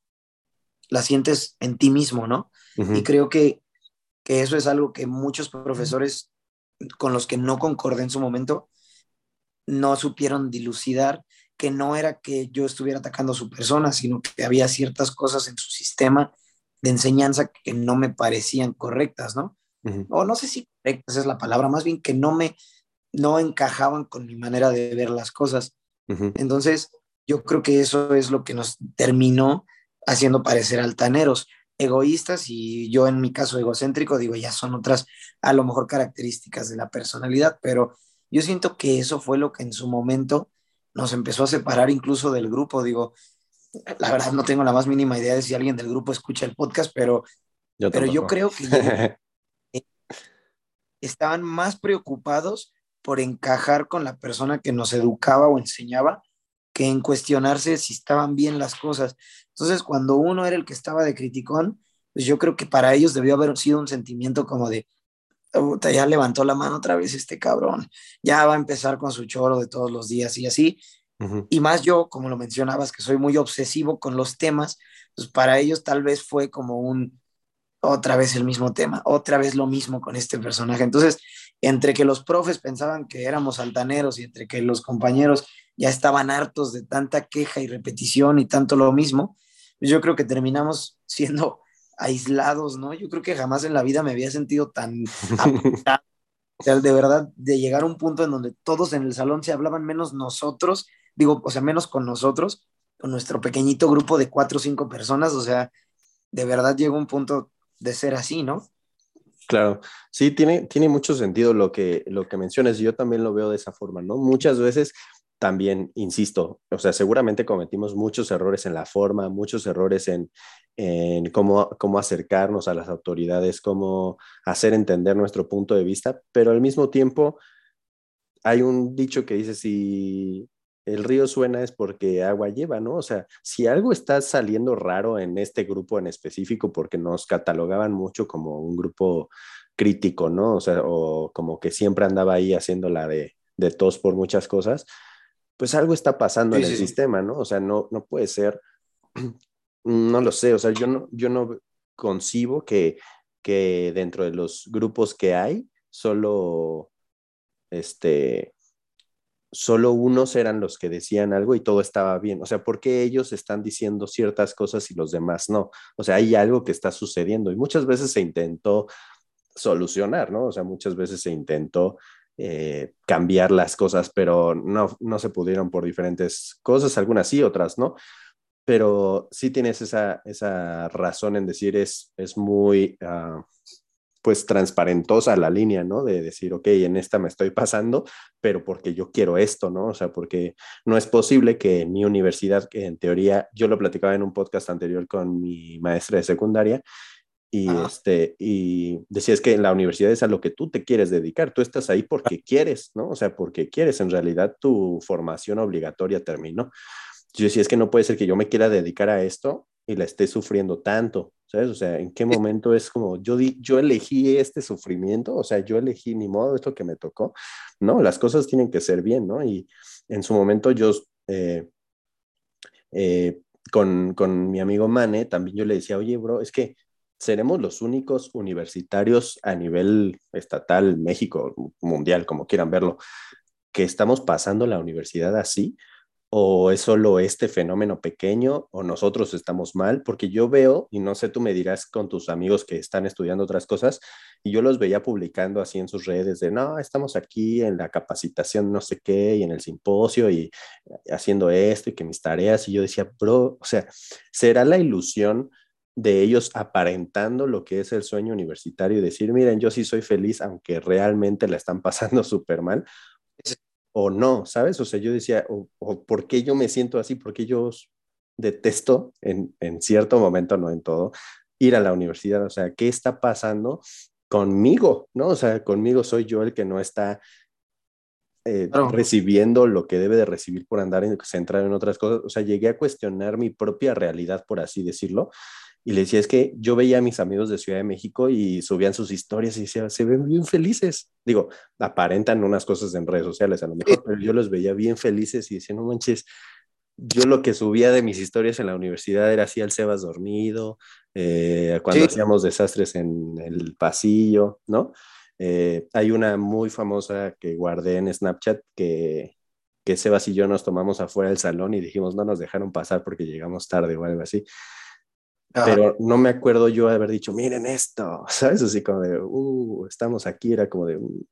la sientes en ti mismo, ¿no? Y creo que, que, eso es algo que muchos profesores con los que no concordé en su momento no supieron dilucidar, que no era que yo estuviera atacando a su persona, sino que había ciertas cosas en su sistema de enseñanza que no me parecían correctas, ¿no? O no sé si correctas es la palabra, más bien que no me, no encajaban con mi manera de ver las cosas. Entonces, yo creo que eso es lo que nos terminó haciendo parecer altaneros, egoístas y yo en mi caso egocéntrico, digo, ya son otras a lo mejor características de la personalidad, pero yo siento que eso fue lo que en su momento nos empezó a separar incluso del grupo, digo, la verdad no tengo la más mínima idea de si alguien del grupo escucha el podcast, pero yo, pero yo creo que estaban más preocupados por encajar con la persona que nos educaba o enseñaba que en cuestionarse si estaban bien las cosas. Entonces, cuando uno era el que estaba de criticón, pues yo creo que para ellos debió haber sido un sentimiento como de, ya levantó la mano otra vez este cabrón, ya va a empezar con su choro de todos los días y así. Y más yo, como lo mencionabas, que soy muy obsesivo con los temas, pues para ellos tal vez fue como un, otra vez el mismo tema, otra vez lo mismo con este personaje. Entonces, entre que los profes pensaban que éramos altaneros y entre que los compañeros ya estaban hartos de tanta queja y repetición y tanto lo mismo, pues yo creo que terminamos siendo aislados, ¿no? Yo creo que jamás en la vida me había sentido tan... o sea, de verdad, de llegar a un punto en donde todos en el salón se hablaban menos nosotros, digo, o sea, menos con nosotros, con nuestro pequeñito grupo de cuatro o cinco personas, o sea, de verdad llegó un punto de ser así, ¿no? Claro, sí, tiene, tiene mucho sentido lo que, lo que mencionas, yo también lo veo de esa forma, ¿no? Muchas veces también, insisto, o sea, seguramente cometimos muchos errores en la forma, muchos errores en, en cómo, cómo acercarnos a las autoridades, cómo hacer entender nuestro punto de vista, pero al mismo tiempo hay un dicho que dice, si el río suena es porque agua lleva, ¿no? O sea, si algo está saliendo raro en este grupo en específico, porque nos catalogaban mucho como un grupo crítico, ¿no? O sea, o como que siempre andaba ahí haciendo la de, de tos por muchas cosas, pues algo está pasando en el sistema, ¿no? O sea, no, no puede ser, no lo sé, o sea, yo no, yo no concibo que, que dentro de los grupos que hay, solo, este, solo unos eran los que decían algo y todo estaba bien. O sea, ¿por qué ellos están diciendo ciertas cosas y los demás no? O sea, hay algo que está sucediendo y muchas veces se intentó solucionar, ¿no? O sea, muchas veces se intentó eh, cambiar las cosas, pero no, no se pudieron por diferentes cosas, algunas sí, otras no. Pero sí tienes esa, esa razón en decir es, es muy... Uh, pues transparentosa la línea, ¿no? De decir, ok, en esta me estoy pasando, pero porque yo quiero esto, ¿no? O sea, porque no es posible que en mi universidad, que en teoría, yo lo platicaba en un podcast anterior con mi maestra de secundaria, y, este, y decía, es que en la universidad es a lo que tú te quieres dedicar, tú estás ahí porque quieres, ¿no? O sea, porque quieres, en realidad tu formación obligatoria terminó. Yo decía, es que no puede ser que yo me quiera dedicar a esto y la esté sufriendo tanto, ¿sabes? O sea, ¿en qué momento es como, yo, di, yo elegí este sufrimiento? O sea, yo elegí ni modo esto que me tocó. No, las cosas tienen que ser bien, ¿no? Y en su momento yo, eh, eh, con, con mi amigo Mane, también yo le decía, oye, bro, es que seremos los únicos universitarios a nivel estatal, México, mundial, como quieran verlo, que estamos pasando la universidad así o es solo este fenómeno pequeño o nosotros estamos mal, porque yo veo, y no sé, tú me dirás con tus amigos que están estudiando otras cosas, y yo los veía publicando así en sus redes de, no, estamos aquí en la capacitación no sé qué, y en el simposio, y haciendo esto, y que mis tareas, y yo decía, bro, o sea, ¿será la ilusión? de ellos aparentando lo que es el sueño universitario y decir, miren, yo sí soy feliz, aunque realmente la están pasando súper mal, o no, ¿sabes? O sea, yo decía, o, por qué yo me siento así, porque yo detesto en, en cierto momento, no en todo, ir a la universidad, o sea, ¿qué está pasando conmigo? ¿No? O sea, conmigo soy yo el que no está eh, recibiendo lo que debe de recibir por andar centrado en otras cosas. O sea, llegué a cuestionar mi propia realidad, por así decirlo, y le decía, es que yo veía a mis amigos de Ciudad de México y subían sus historias y decía, se ven bien felices. Digo, aparentan unas cosas en redes sociales a lo mejor, pero yo los veía bien felices y decía, no manches, yo lo que subía de mis historias en la universidad era así al Sebas dormido, eh, cuando hacíamos desastres en el pasillo, ¿no? Eh, hay una muy famosa que guardé en Snapchat que, que Sebas y yo nos tomamos afuera del salón y dijimos, no nos dejaron pasar porque llegamos tarde o algo así pero no me acuerdo yo haber dicho, miren esto, ¿sabes? Así como de, uh, estamos aquí, era como de, uh".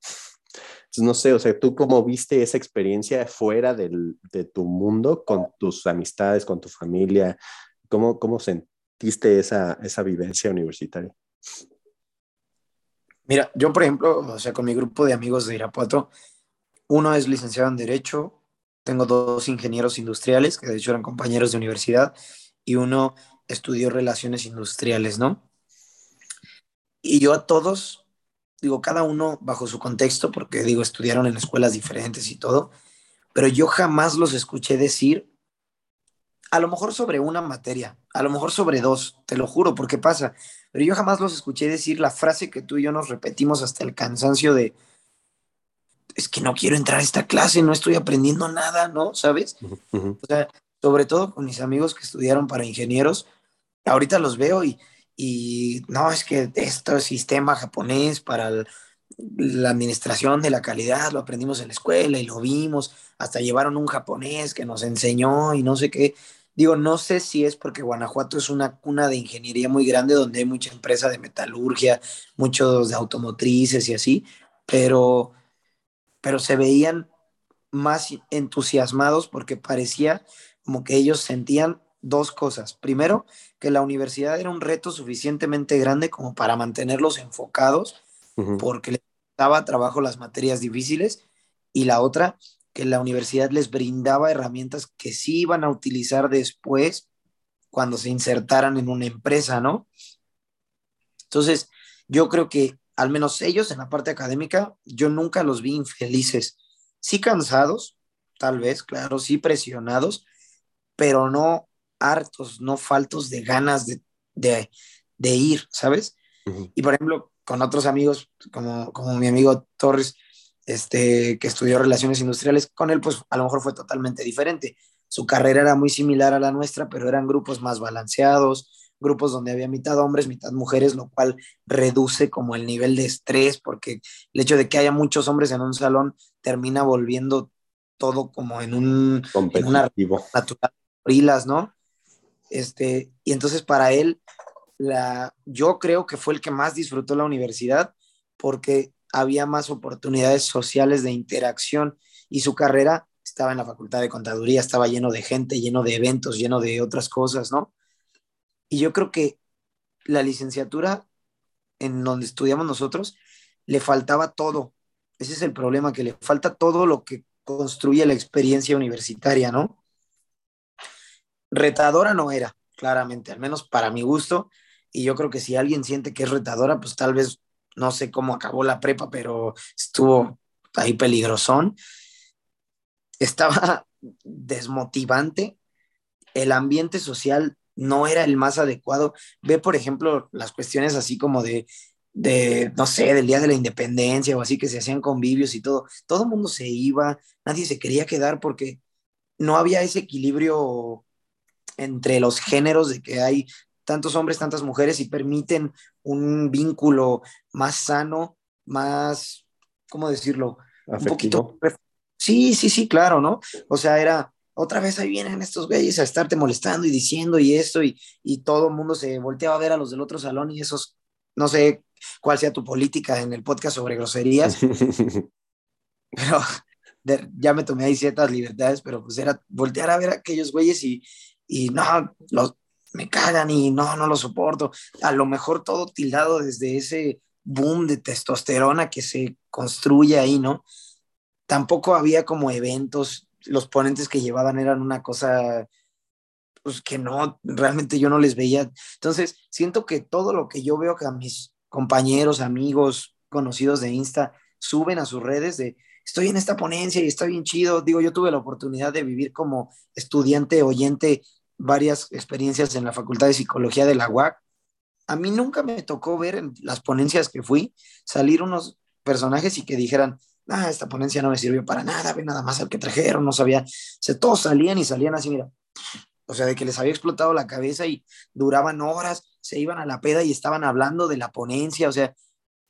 Entonces, no sé, o sea, ¿tú cómo viste esa experiencia fuera del, de tu mundo, con tus amistades, con tu familia? ¿Cómo, cómo sentiste esa, esa vivencia universitaria? Mira, yo, por ejemplo, o sea, con mi grupo de amigos de Irapuato, uno es licenciado en Derecho, tengo dos ingenieros industriales, que de hecho eran compañeros de universidad, y uno estudió relaciones industriales, ¿no? Y yo a todos digo, cada uno bajo su contexto, porque digo, estudiaron en escuelas diferentes y todo, pero yo jamás los escuché decir, a lo mejor sobre una materia, a lo mejor sobre dos, te lo juro, porque pasa, pero yo jamás los escuché decir la frase que tú y yo nos repetimos hasta el cansancio de, es que no quiero entrar a esta clase, no estoy aprendiendo nada, ¿no? ¿Sabes? O sea, sobre todo con mis amigos que estudiaron para ingenieros, ahorita los veo y, y no, es que este sistema japonés para la administración de la calidad lo aprendimos en la escuela y lo vimos, hasta llevaron un japonés que nos enseñó y no sé qué. Digo, no sé si es porque Guanajuato es una cuna de ingeniería muy grande donde hay mucha empresa de metalurgia, muchos de automotrices y así, pero pero se veían más entusiasmados porque parecía como que ellos sentían dos cosas. Primero, que la universidad era un reto suficientemente grande como para mantenerlos enfocados, porque les daba trabajo las materias difíciles, y la otra, que la universidad les brindaba herramientas que sí iban a utilizar después cuando se insertaran en una empresa, ¿no? Entonces, yo creo que al menos ellos en la parte académica, yo nunca los vi infelices. Sí cansados, tal vez, claro, sí presionados, pero no hartos, no faltos de ganas de, ir, ¿sabes? Y por ejemplo, con otros amigos, como, como mi amigo Torres, este, que estudió relaciones industriales, con él pues a lo mejor fue totalmente diferente. Su carrera era muy similar a la nuestra, pero eran grupos más balanceados, grupos donde había mitad hombres, mitad mujeres, lo cual reduce como el nivel de estrés, porque el hecho de que haya muchos hombres en un salón termina volviendo todo como en un en una natural, ¿no? Este, y entonces para él, la, yo creo que fue el que más disfrutó la universidad porque había más oportunidades sociales de interacción y su carrera estaba en la facultad de contaduría, estaba lleno de gente, lleno de eventos, lleno de otras cosas, ¿no? Y yo creo que la licenciatura en donde estudiamos nosotros le faltaba todo. Ese es el problema, que le falta todo lo que construye la experiencia universitaria, ¿no? Retadora no era, claramente, al menos para mi gusto. Y yo creo que si alguien siente que es retadora, pues tal vez no sé cómo acabó la prepa, pero estuvo ahí peligrosón. Estaba desmotivante. El ambiente social no era el más adecuado. Ve, por ejemplo, las cuestiones así como de, de, no sé, del Día de la Independencia o así que se hacían convivios y todo. Todo el mundo se iba, nadie se quería quedar porque no había ese equilibrio entre los géneros de que hay tantos hombres, tantas mujeres y permiten un vínculo más sano, más, ¿cómo decirlo? Un poquito. Sí, sí, sí, claro, ¿no? O sea, era, otra vez ahí vienen estos güeyes a estarte molestando y diciendo y esto, y, y todo el mundo se volteaba a ver a los del otro salón y esos, no sé cuál sea tu política en el podcast sobre groserías, pero ya me tomé ahí ciertas libertades, pero pues era voltear a ver a aquellos güeyes y, y no, los, me cagan y no, no lo soporto. A lo mejor todo tildado desde ese boom de testosterona que se construye ahí, ¿no? Tampoco había como eventos los ponentes que llevaban eran una cosa pues que no, realmente yo no les veía. Entonces, siento que todo lo que yo veo que a mis compañeros, amigos, conocidos de Insta suben a sus redes de estoy en esta ponencia y está bien chido. Digo, yo tuve la oportunidad de vivir como estudiante oyente varias experiencias en la Facultad de Psicología de la UAC. A mí nunca me tocó ver en las ponencias que fui salir unos personajes y que dijeran, ah, esta ponencia no me sirvió para nada, ve nada más al que trajeron, no sabía, o todos salían y salían así, mira, o sea, de que les había explotado la cabeza y duraban horas, se iban a la peda y estaban hablando de la ponencia, o sea,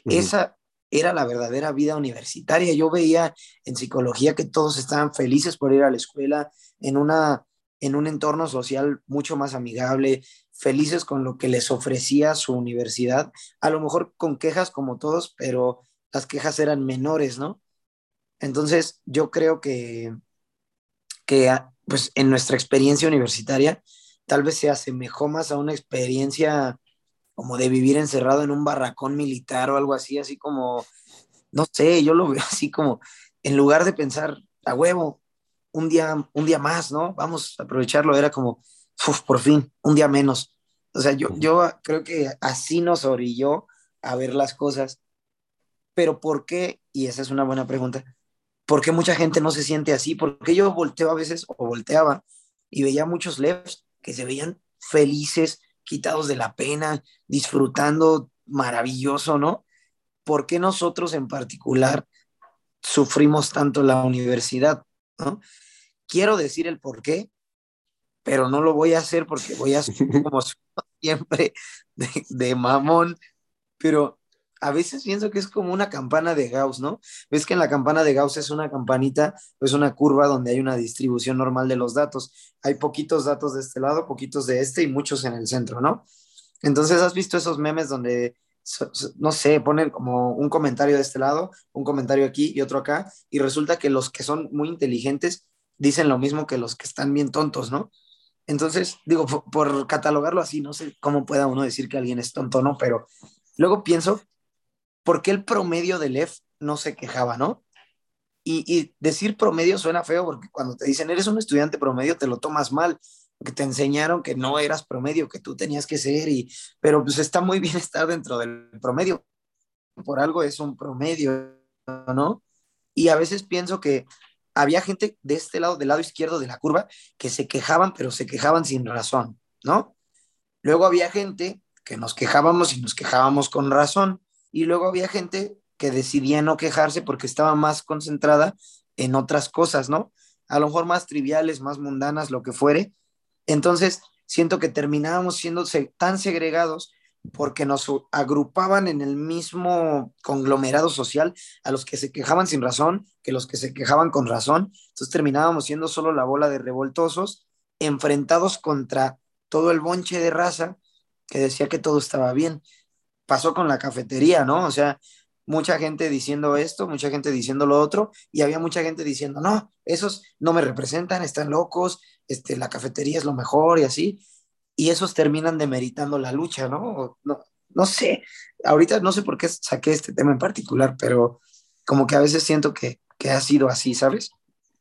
esa era la verdadera vida universitaria. Yo veía en psicología que todos estaban felices por ir a la escuela, en, una, en un entorno social mucho más amigable, felices con lo que les ofrecía su universidad, a lo mejor con quejas como todos, pero las quejas eran menores, ¿no? Entonces, yo creo que, que ah, pues, en nuestra experiencia universitaria tal vez se asemejó más a una experiencia como de vivir encerrado en un barracón militar o algo así, así como, no sé, yo lo veo así como, en lugar de pensar, a huevo, un día, un día más, ¿no? Vamos a aprovecharlo, era como, por fin, un día menos. O sea, yo, yo creo que así nos orilló a ver las cosas Pero ¿por qué? Y esa es una buena pregunta. ¿Por qué mucha gente no se siente así? Porque yo volteo a veces o volteaba y veía muchos lefs que se veían felices, quitados de la pena, disfrutando maravilloso, ¿no? ¿Por qué nosotros en particular sufrimos tanto la universidad, ¿no? Quiero decir el por qué, pero no lo voy a hacer porque voy a como siempre de, de mamón, pero a veces pienso que es como una campana de Gauss, ¿no? Ves que en la campana de Gauss es una campanita, es una curva donde hay una distribución normal de los datos. Hay poquitos datos de este lado, poquitos de este y muchos en el centro, ¿no? Entonces, ¿has visto esos memes donde, no sé, ponen como un comentario de este lado, un comentario aquí y otro acá, y resulta que los que son muy inteligentes dicen lo mismo que los que están bien tontos, ¿no? Entonces, digo, por, por catalogarlo así, no sé cómo pueda uno decir que alguien es tonto, ¿no? Pero luego pienso ¿por qué el promedio del EF no se quejaba, no? Y, decir promedio suena feo porque cuando te dicen eres un estudiante promedio te lo tomas mal, porque te enseñaron que no eras promedio, que tú tenías que ser, y, pero pues está muy bien estar dentro del promedio. Por algo es un promedio, ¿no? Y a veces pienso que había gente de este lado, del lado izquierdo de la curva, que se quejaban, pero se quejaban sin razón, ¿no? Luego había gente que nos quejábamos y nos quejábamos con razón y luego había gente que decidía no quejarse porque estaba más concentrada en otras cosas, ¿no? A lo mejor más triviales, más mundanas, lo que fuere. Entonces, siento que terminábamos siendo tan segregados porque nos agrupaban en el mismo conglomerado social a los que se quejaban sin razón que los que se quejaban con razón. Entonces terminábamos siendo solo la bola de revoltosos enfrentados contra todo el bonche de raza que decía que todo estaba bien pasó con la cafetería, ¿no? O sea, mucha gente diciendo esto, mucha gente diciendo lo otro, y había mucha gente diciendo, no, esos no me representan, están locos, este, la cafetería es lo mejor y así, y esos terminan demeritando la lucha, ¿no? No, no sé, ahorita no sé por qué saqué este tema en particular, pero como que a veces siento que, que ha sido así, ¿sabes?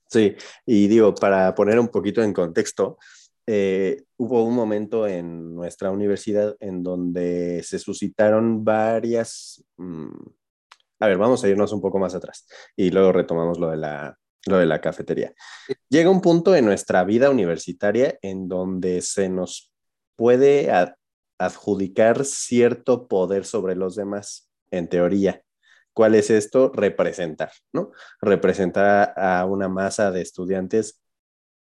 Sí, y digo, para poner un poquito en contexto, eh, hubo un momento en nuestra universidad en donde se suscitaron varias... Mm, a ver, vamos a irnos un poco más atrás y luego retomamos lo de la, lo de la cafetería. Llega un punto en nuestra vida universitaria en donde se nos puede adjudicar cierto poder sobre los demás, en teoría. ¿Cuál es esto? Representar, ¿no? Representar a una masa de estudiantes,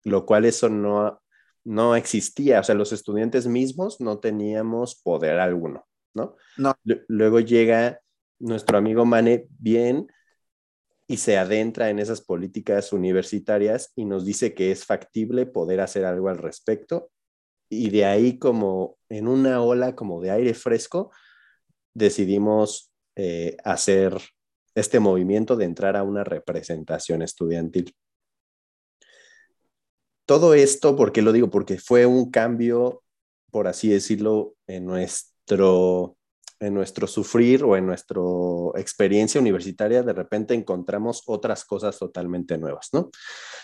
lo cual eso no, no existía, o sea, los estudiantes mismos no teníamos poder alguno, ¿no? No. Luego llega nuestro amigo Mane bien y se adentra en esas políticas universitarias y nos dice que es factible poder hacer algo al respecto. Y de ahí como en una ola como de aire fresco, decidimos eh, hacer este movimiento de entrar a una representación estudiantil todo esto, ¿por qué lo digo? Porque fue un cambio, por así decirlo, en nuestro, en nuestro sufrir o en nuestra experiencia universitaria, de repente encontramos otras cosas totalmente nuevas, ¿no?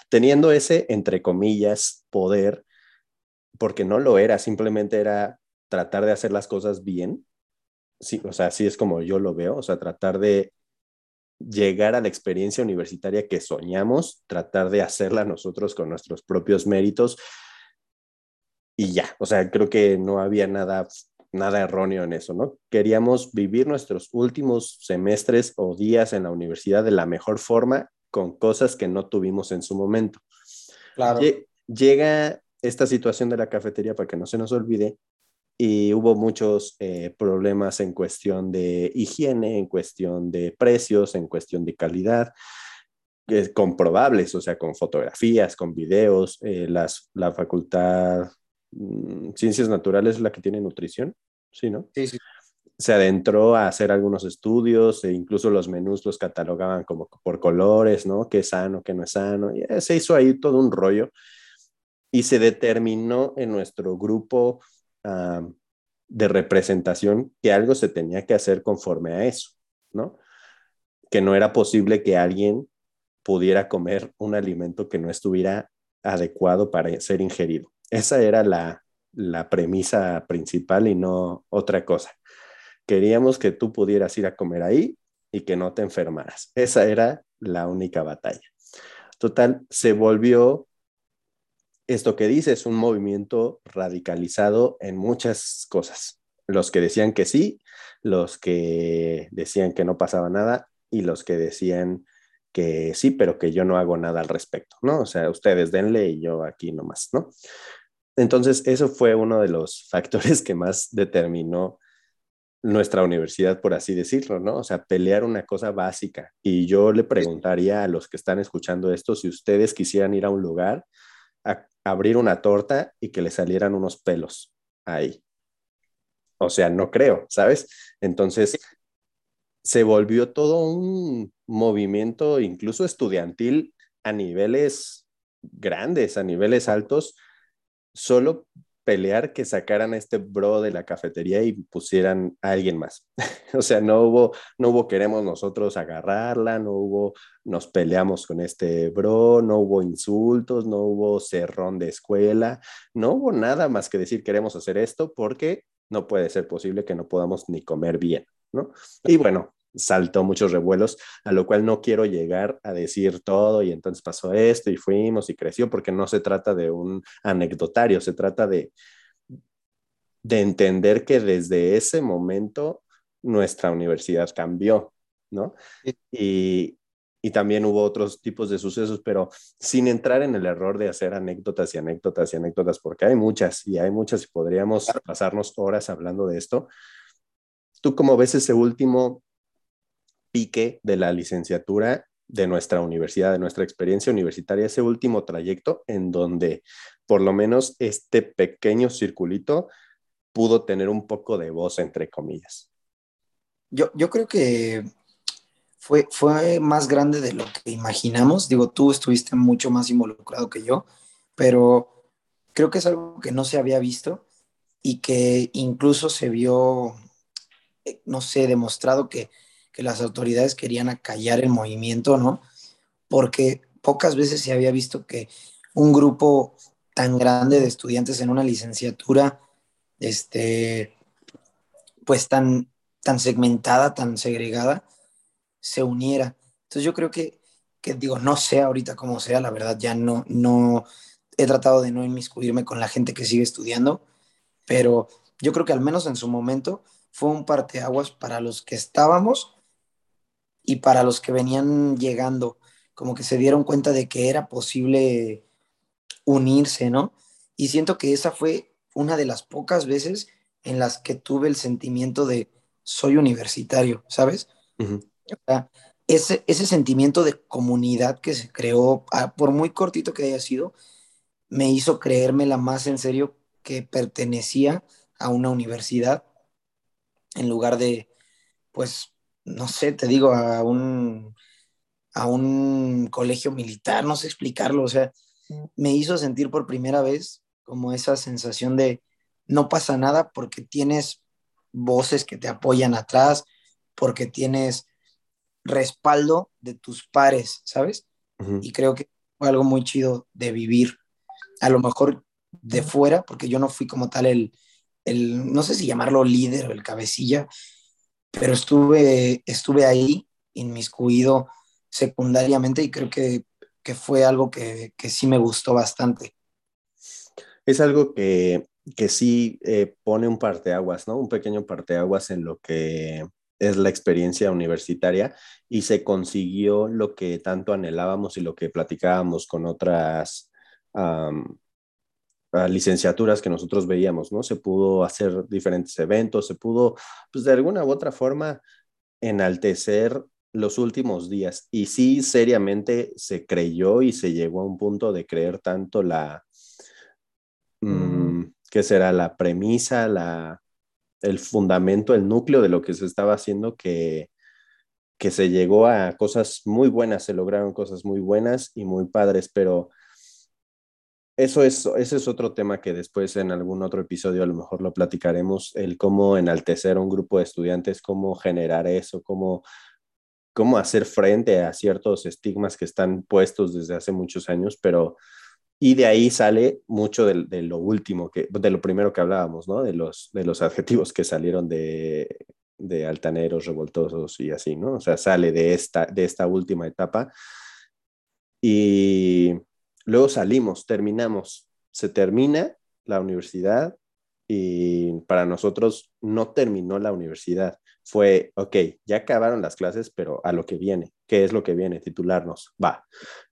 Teniendo ese, entre comillas, poder, porque no lo era, simplemente era tratar de hacer las cosas bien. Sí, o sea, así es como yo lo veo, o sea, tratar de llegar a la experiencia universitaria que soñamos, tratar de hacerla nosotros con nuestros propios méritos y ya, o sea, creo que no había nada nada erróneo en eso, ¿no? Queríamos vivir nuestros últimos semestres o días en la universidad de la mejor forma con cosas que no tuvimos en su momento. Claro. Llega esta situación de la cafetería para que no se nos olvide y hubo muchos eh, problemas en cuestión de higiene, en cuestión de precios, en cuestión de calidad, eh, comprobables, o sea, con fotografías, con videos. Eh, las, la facultad mm, Ciencias Naturales es la que tiene nutrición, ¿sí, no? Sí, sí. Se adentró a hacer algunos estudios e incluso los menús los catalogaban como por colores, ¿no? Qué es sano, qué no es sano. Y se hizo ahí todo un rollo y se determinó en nuestro grupo de representación que algo se tenía que hacer conforme a eso, ¿no? Que no era posible que alguien pudiera comer un alimento que no estuviera adecuado para ser ingerido. Esa era la, la premisa principal y no otra cosa. Queríamos que tú pudieras ir a comer ahí y que no te enfermaras. Esa era la única batalla. Total, se volvió esto que dices, un movimiento radicalizado en muchas cosas. Los que decían que sí, los que decían que no pasaba nada y los que decían que sí, pero que yo no hago nada al respecto, ¿no? O sea, ustedes denle y yo aquí nomás, ¿no? Entonces, eso fue uno de los factores que más determinó nuestra universidad, por así decirlo, ¿no? O sea, pelear una cosa básica. Y yo le preguntaría a los que están escuchando esto si ustedes quisieran ir a un lugar a abrir una torta y que le salieran unos pelos ahí. O sea, no creo, ¿sabes? Entonces, se volvió todo un movimiento, incluso estudiantil, a niveles grandes, a niveles altos, solo pelear que sacaran a este bro de la cafetería y pusieran a alguien más. o sea, no hubo, no hubo queremos nosotros agarrarla, no hubo nos peleamos con este bro, no hubo insultos, no hubo cerrón de escuela, no hubo nada más que decir queremos hacer esto porque no puede ser posible que no podamos ni comer bien, ¿no? Y bueno, saltó muchos revuelos, a lo cual no quiero llegar a decir todo y entonces pasó esto y fuimos y creció, porque no se trata de un anecdotario, se trata de, de entender que desde ese momento nuestra universidad cambió, ¿no? Y, y también hubo otros tipos de sucesos, pero sin entrar en el error de hacer anécdotas y anécdotas y anécdotas, porque hay muchas y hay muchas y podríamos pasarnos horas hablando de esto. ¿Tú cómo ves ese último de la licenciatura de nuestra universidad, de nuestra experiencia universitaria, ese último trayecto en donde por lo menos este pequeño circulito pudo tener un poco de voz, entre comillas. Yo, yo creo que fue, fue más grande de lo que imaginamos. Digo, tú estuviste mucho más involucrado que yo, pero creo que es algo que no se había visto y que incluso se vio, eh, no sé, demostrado que que las autoridades querían acallar el movimiento, ¿no? Porque pocas veces se había visto que un grupo tan grande de estudiantes en una licenciatura, este, pues tan, tan segmentada, tan segregada, se uniera. Entonces yo creo que, que, digo, no sé ahorita cómo sea, la verdad ya no, no, he tratado de no inmiscuirme con la gente que sigue estudiando, pero yo creo que al menos en su momento fue un parteaguas para los que estábamos y para los que venían llegando, como que se dieron cuenta de que era posible unirse, ¿no? Y siento que esa fue una de las pocas veces en las que tuve el sentimiento de soy universitario, ¿sabes? ese, ese sentimiento de comunidad que se creó, ah, por muy cortito que haya sido, me hizo creérmela más en serio que pertenecía a una universidad en lugar de, pues, no sé, te digo, a un, a un colegio militar, no sé explicarlo, o sea, me hizo sentir por primera vez como esa sensación de no pasa nada porque tienes voces que te apoyan atrás, porque tienes respaldo de tus pares, ¿sabes? Y creo que fue algo muy chido de vivir, a lo mejor de fuera, porque yo no fui como tal el, el no sé si llamarlo líder o el cabecilla, pero estuve, estuve ahí inmiscuido secundariamente y creo que, que fue algo que, que, sí me gustó bastante. Es algo que, que sí eh, pone un parteaguas, ¿no? Un pequeño parteaguas en lo que es la experiencia universitaria y se consiguió lo que tanto anhelábamos y lo que platicábamos con otras licenciaturas que nosotros veíamos, ¿no? Se pudo hacer diferentes eventos, se pudo, pues de alguna u otra forma, enaltecer los últimos días. Y sí, seriamente se creyó y se llegó a un punto de creer tanto la, mm, ¿qué será? La premisa, la, el fundamento, el núcleo de lo que se estaba haciendo que, que se llegó a cosas muy buenas, se lograron cosas muy buenas y muy padres, pero eso es, ese es otro tema que después en algún otro episodio a lo mejor lo platicaremos, el cómo enaltecer a un grupo de estudiantes, cómo generar eso, cómo, cómo hacer frente a ciertos estigmas que están puestos desde hace muchos años, pero y de ahí sale mucho de, de, lo último, que, de lo primero que hablábamos, ¿no? De los, de los adjetivos que salieron de, de altaneros, revoltosos y así, ¿no? O sea, sale de esta, de esta última etapa y luego salimos, terminamos, se termina la universidad y para nosotros no terminó la universidad. Fue, ok, ya acabaron las clases, pero a lo que viene. ¿Qué es lo que viene? Titularnos. Va,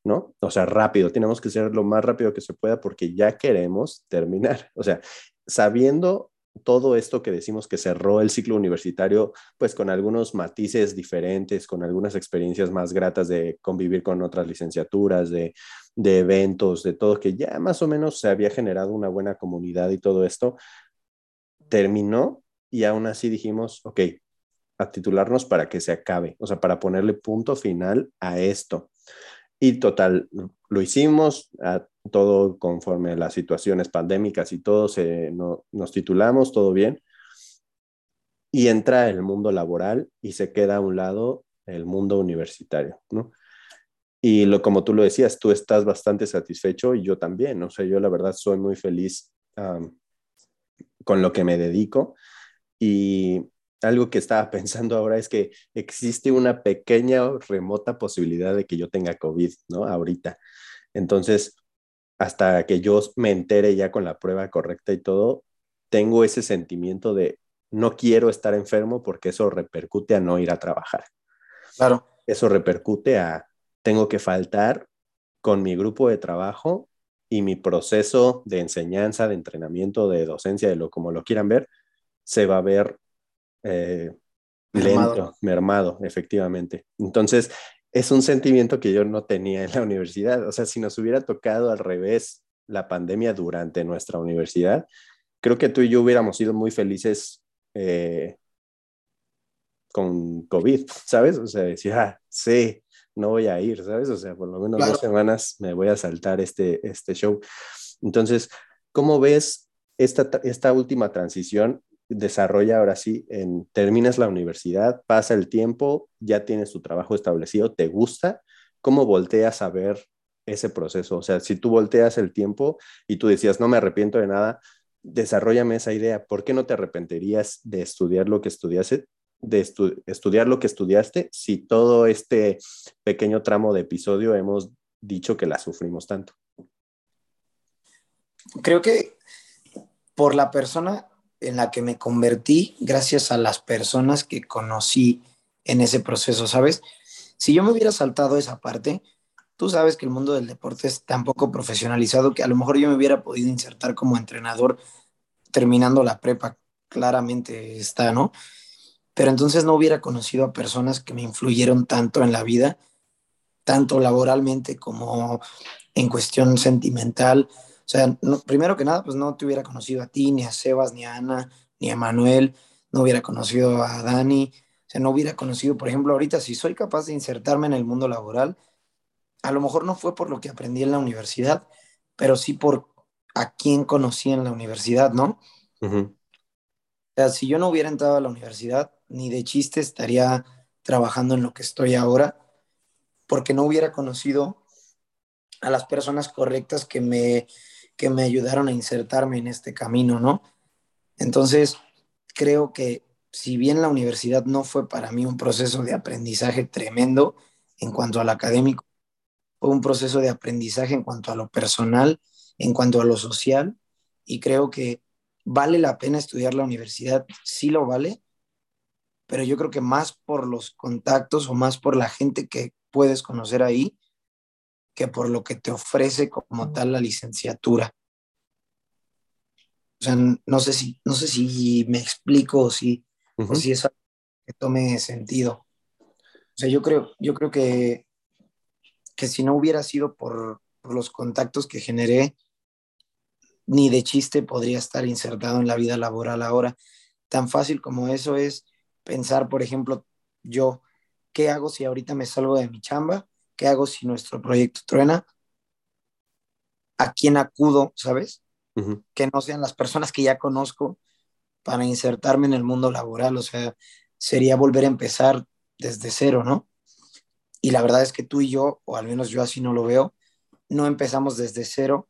¿no? O sea, rápido, tenemos que ser lo más rápido que se pueda porque ya queremos terminar. O sea, sabiendo todo esto que decimos que cerró el ciclo universitario, pues con algunos matices diferentes, con algunas experiencias más gratas de convivir con otras licenciaturas, de, de, eventos, de todo, que ya más o menos se había generado una buena comunidad y todo esto, terminó y aún así dijimos, ok, a titularnos para que se acabe, o sea, para ponerle punto final a esto. Y total, lo hicimos, a, todo conforme a las situaciones pandémicas y todo, se, no, nos titulamos, todo bien. Y entra el mundo laboral y se queda a un lado el mundo universitario, ¿no? Y lo, como tú lo decías, tú estás bastante satisfecho y yo también, o sea, yo la verdad soy muy feliz con lo que me dedico y algo que estaba pensando ahora es que existe una pequeña remota posibilidad de que yo tenga COVID, ¿no? Ahorita. Entonces, hasta que yo me entere ya con la prueba correcta y todo, tengo ese sentimiento de no quiero estar enfermo porque eso repercute a no ir a trabajar. Claro. Eso repercute a tengo que faltar con mi grupo de trabajo y mi proceso de enseñanza, de entrenamiento, de docencia, de lo como lo quieran ver, se va a ver eh, lento, mermado, efectivamente. Entonces, es un sentimiento que yo no tenía en la universidad. O sea, si nos hubiera tocado al revés la pandemia durante nuestra universidad, creo que tú y yo hubiéramos sido muy felices eh, con COVID, ¿sabes? O sea, decía, ah, sí, no voy a ir, ¿sabes? O sea, por lo menos dos semanas me voy a saltar este, este show. Entonces, ¿cómo ves esta, esta última transición desarrolla ahora sí, en, terminas la universidad, pasa el tiempo, ya tienes tu trabajo establecido, te gusta, ¿cómo volteas a ver ese proceso? O sea, si tú volteas el tiempo y tú decías, no me arrepiento de nada, desarrollame esa idea. ¿Por qué no te arrepentirías de estudiar lo que estudiaste? de estudiar lo que estudiaste si todo este pequeño tramo de episodio hemos dicho que la sufrimos tanto? Creo que por la persona en la que me convertí gracias a las personas que conocí en ese proceso, ¿sabes? Si yo me hubiera saltado esa parte, tú sabes que el mundo del deporte es tan poco profesionalizado que a lo mejor yo me hubiera podido insertar como entrenador terminando la prepa, claramente está, ¿no? Pero entonces no hubiera conocido a personas que me influyeron tanto en la vida, tanto laboralmente como en cuestión sentimental, o sea, primero que nada, pues no te hubiera conocido a ti, ni a Sebas, ni a Ana, ni a Manuel, no hubiera conocido a Dani, o sea, no hubiera conocido, por ejemplo, ahorita si soy capaz de insertarme en el mundo laboral, a lo mejor no fue por lo que aprendí en la universidad, pero sí por a quién conocí en la universidad, ¿no? O sea, si yo no hubiera entrado a la universidad, ni de chiste estaría trabajando en lo que estoy ahora, porque no hubiera conocido a las personas correctas que me que me ayudaron a insertarme en este camino, ¿no? Entonces, creo que si bien la universidad no fue para mí un proceso de aprendizaje tremendo en cuanto al académico, fue un proceso de aprendizaje en cuanto a lo personal, en cuanto a lo social, y creo que vale la pena estudiar la universidad, sí lo vale, pero yo creo que más por los contactos o más por la gente que puedes conocer ahí que por lo que te ofrece como tal la licenciatura. O sea, no sé si, no sé si me explico o si, o si es algo que tome sentido. O sea, yo creo, yo creo que, que si no hubiera sido por, por los contactos que generé, ni de chiste podría estar insertado en la vida laboral ahora. Tan fácil como eso es pensar, por ejemplo, yo, ¿qué hago si ahorita me salgo de mi chamba? ¿Qué hago si nuestro proyecto truena? ¿A quién acudo, sabes? Que no sean las personas que ya conozco para insertarme en el mundo laboral. O sea, sería volver a empezar desde cero, ¿no? Y la verdad es que tú y yo, o al menos yo así no lo veo, no empezamos desde cero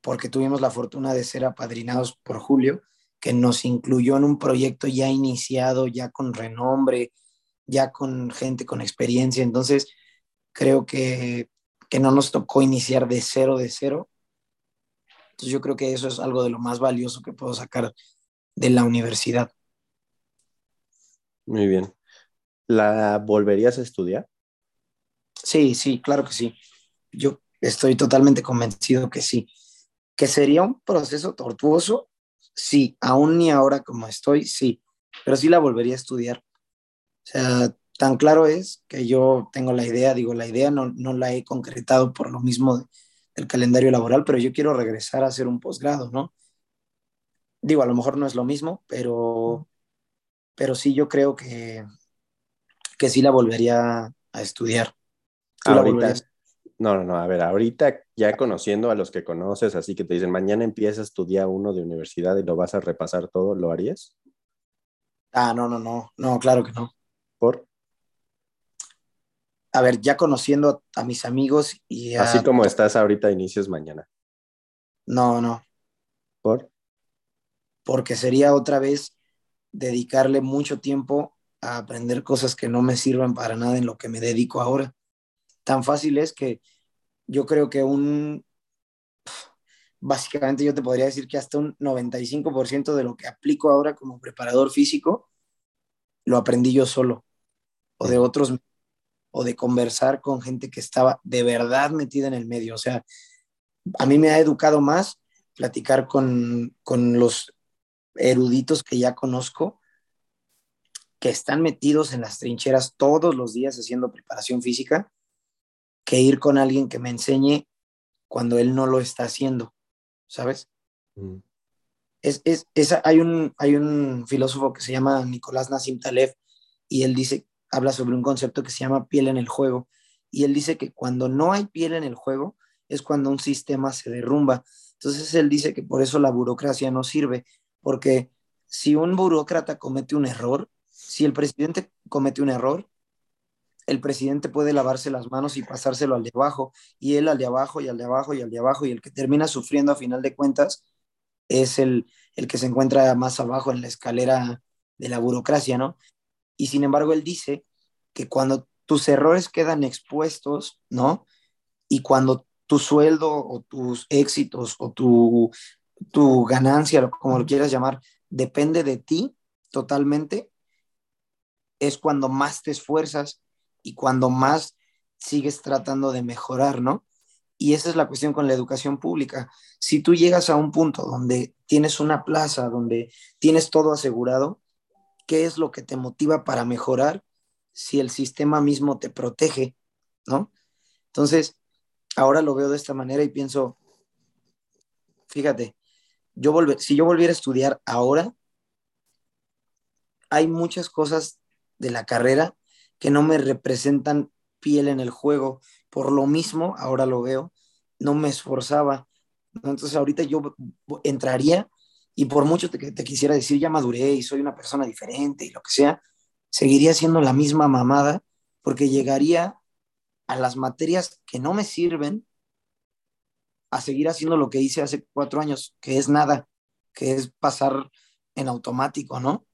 porque tuvimos la fortuna de ser apadrinados por Julio, que nos incluyó en un proyecto ya iniciado, ya con renombre, ya con gente con experiencia. Entonces, creo que, que no nos tocó iniciar de cero, de cero. Entonces, yo creo que eso es algo de lo más valioso que puedo sacar de la universidad. Muy bien. ¿La volverías a estudiar? Sí, sí, claro que sí. Yo estoy totalmente convencido que sí. Que sería un proceso tortuoso, sí. Aún ni ahora como estoy, sí. Pero sí la volvería a estudiar. O sea, tan claro es que yo tengo la idea, digo, la idea no, no la he concretado por lo mismo del calendario laboral, pero yo quiero regresar a hacer un posgrado, ¿no? Digo, a lo mejor no es lo mismo, pero, pero sí yo creo que, que sí la volvería a estudiar. Ahorita, no, no, no, a ver, ahorita ya conociendo a los que conoces, así que te dicen, mañana empiezas tu día uno de universidad y lo vas a repasar todo, ¿lo harías? Ah, no, no, no, no, claro que no. ¿Por? A ver, ya conociendo a, mis amigos y Así como estás ahorita, inicias mañana. No, no. ¿Por? Porque sería otra vez dedicarle mucho tiempo a aprender cosas que no me sirvan para nada en lo que me dedico ahora tan fácil es que yo creo que un, básicamente yo te podría decir que hasta un 95% de lo que aplico ahora como preparador físico, lo aprendí yo solo, o de otros, o de conversar con gente que estaba de verdad metida en el medio. O sea, a mí me ha educado más platicar con, con los eruditos que ya conozco, que están metidos en las trincheras todos los días haciendo preparación física, que ir con alguien que me enseñe cuando él no lo está haciendo, ¿sabes? Mm. Es, es, hay, un, hay un filósofo que se llama Nicolás Nassim Taleb y él dice, habla sobre un concepto que se llama piel en el juego. Y él dice que cuando no hay piel en el juego es cuando un sistema se derrumba. Entonces él dice que por eso la burocracia no sirve, porque si un burócrata comete un error, si el presidente comete un error, el presidente puede lavarse las manos y pasárselo al de abajo, y él al de abajo y al de abajo y al de abajo, y el que termina sufriendo a final de cuentas es el, el que se encuentra más abajo en la escalera de la burocracia, ¿no? Y sin embargo, él dice que cuando tus errores quedan expuestos, ¿no? Y cuando tu sueldo o tus éxitos o tu, tu ganancia, como lo quieras llamar, depende de ti totalmente, es cuando más te esfuerzas y cuando más sigues tratando de mejorar, ¿no? Y esa es la cuestión con la educación pública. Si tú llegas a un punto donde tienes una plaza, donde tienes todo asegurado, ¿qué es lo que te motiva para mejorar si el sistema mismo te protege, ¿no? Entonces, ahora lo veo de esta manera y pienso, fíjate, yo si yo volviera a estudiar ahora, hay muchas cosas de la carrera que no me representan piel en el juego. Por lo mismo, ahora lo veo, no me esforzaba. Entonces ahorita yo entraría y por mucho que te, quisiera decir, ya maduré y soy una persona diferente y lo que sea, seguiría siendo la misma mamada porque llegaría a las materias que no me sirven a seguir haciendo lo que hice hace cuatro años, que es nada, que es pasar en automático, ¿no?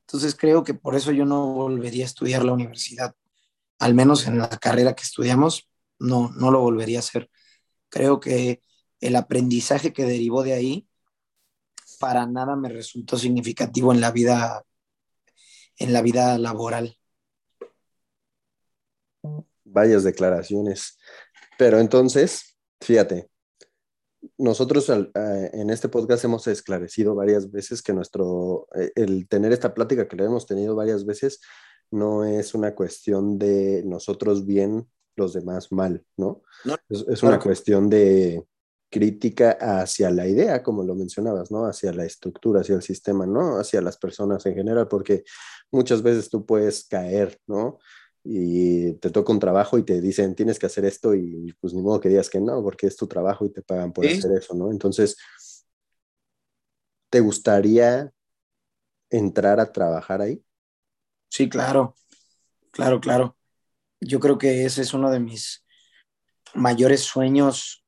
Entonces creo que por eso yo no volvería a estudiar la universidad, al menos en la carrera que estudiamos, no, no lo volvería a hacer. Creo que el aprendizaje que derivó de ahí para nada me resultó significativo en la vida en la vida laboral. Varias declaraciones. Pero entonces, fíjate, nosotros en este podcast hemos esclarecido varias veces que nuestro, eh, el tener esta plática que le hemos tenido varias veces, no es una cuestión de nosotros bien, los demás mal, ¿no? es, una cuestión de crítica hacia la idea, como lo mencionabas, ¿no? Hacia la estructura, hacia el sistema, ¿no? Hacia las personas en general, porque muchas veces tú puedes caer, ¿no? y te toca un trabajo y te dicen tienes que hacer esto y pues ni modo que digas que no, porque es tu trabajo y te pagan por hacer eso, ¿no? Entonces, ¿te gustaría entrar a trabajar ahí? Sí, claro, claro, claro. Yo creo que ese es uno de mis mayores sueños,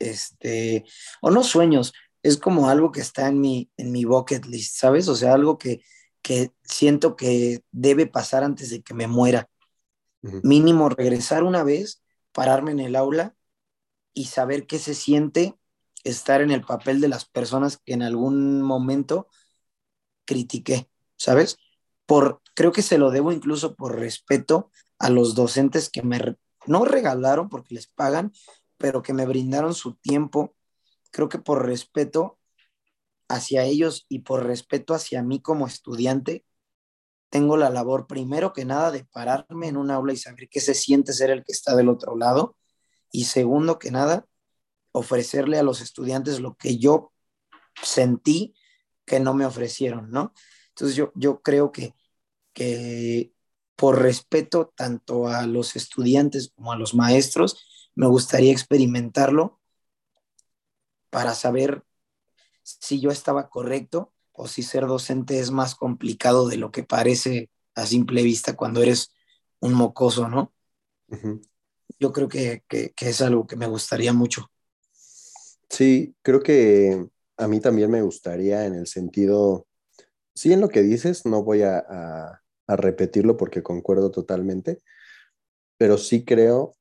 este, o no sueños, es como algo que está en mi, en mi bucket list, ¿sabes? O sea, algo que, que siento que debe pasar antes de que me muera. Mínimo regresar una vez, pararme en el aula y saber qué se siente estar en el papel de las personas que en algún momento critiqué, ¿sabes? Por, creo que se lo debo incluso por respeto a los docentes que me no regalaron porque les pagan, pero que me brindaron su tiempo. Creo que por respeto hacia ellos y por respeto hacia mí como estudiante, tengo la labor primero que nada de pararme en un aula y saber qué se siente ser el que está del otro lado. Y segundo que nada, ofrecerle a los estudiantes lo que yo sentí que no me ofrecieron, ¿no? Entonces yo, yo creo que, que por respeto tanto a los estudiantes como a los maestros, me gustaría experimentarlo para saber si yo estaba correcto o si ser docente es más complicado de lo que parece a simple vista cuando eres un mocoso, ¿no? Yo creo que, es algo que me gustaría mucho. Sí, creo que a mí también me gustaría en el sentido, sí en lo que dices, no voy a, a repetirlo porque concuerdo totalmente, pero sí creo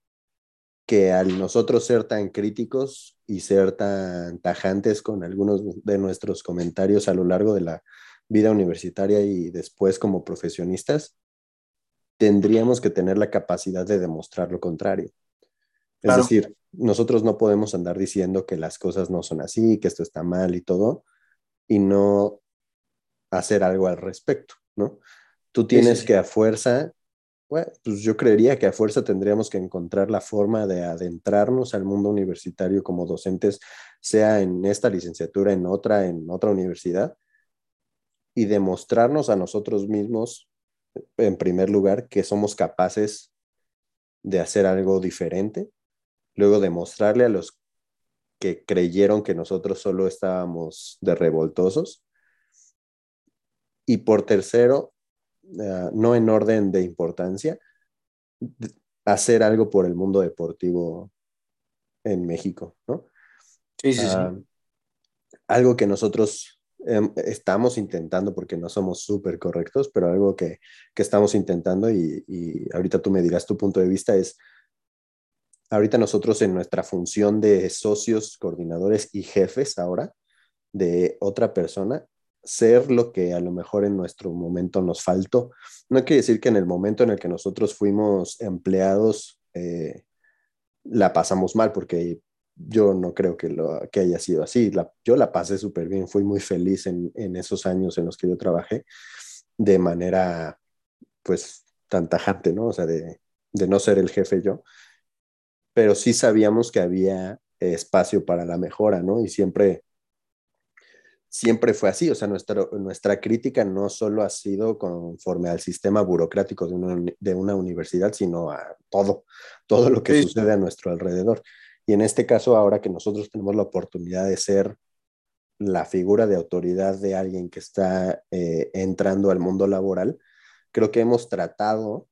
que al nosotros ser tan críticos y ser tan tajantes con algunos de nuestros comentarios a lo largo de la vida universitaria y después como profesionistas, tendríamos que tener la capacidad de demostrar lo contrario. Es decir, nosotros no podemos andar diciendo que las cosas no son así, que esto está mal y todo, y no hacer algo al respecto, ¿no? Tú tienes que a fuerza pues yo creería que a fuerza tendríamos que encontrar la forma de adentrarnos al mundo universitario como docentes, sea en esta licenciatura, en otra, en otra universidad, y demostrarnos a nosotros mismos, en primer lugar, que somos capaces de hacer algo diferente, luego demostrarle a los que creyeron que nosotros solo estábamos de revoltosos, y por tercero, eh, no en orden de importancia, hacer algo por el mundo deportivo en México, ¿no? Sí, sí, sí. Ah, algo que nosotros em, estamos intentando, porque no somos súper correctos, pero algo que, que estamos intentando y, y, ahorita tú me dirás tu punto de vista es, ahorita nosotros en nuestra función de socios, coordinadores y jefes ahora de otra persona, ser lo que a lo mejor en nuestro momento nos faltó. No quiere decir que en el momento en el que nosotros fuimos empleados eh, la pasamos mal, porque yo no creo que, lo, que haya sido así. yo la pasé súper bien, fui muy feliz en, en, esos años en los que yo trabajé de manera, pues, tan tajante, ¿no? O sea, de, de no ser el jefe yo, pero sí sabíamos que había espacio para la mejora, ¿no? Y siempre siempre fue así, o sea, nuestra, nuestra crítica no solo ha sido conforme al sistema burocrático de una, de una universidad, sino a todo, todo lo que sucede a nuestro alrededor. Y en este caso, ahora que nosotros tenemos la oportunidad de ser la figura de autoridad de alguien que está eh, entrando al mundo laboral, creo que hemos tratado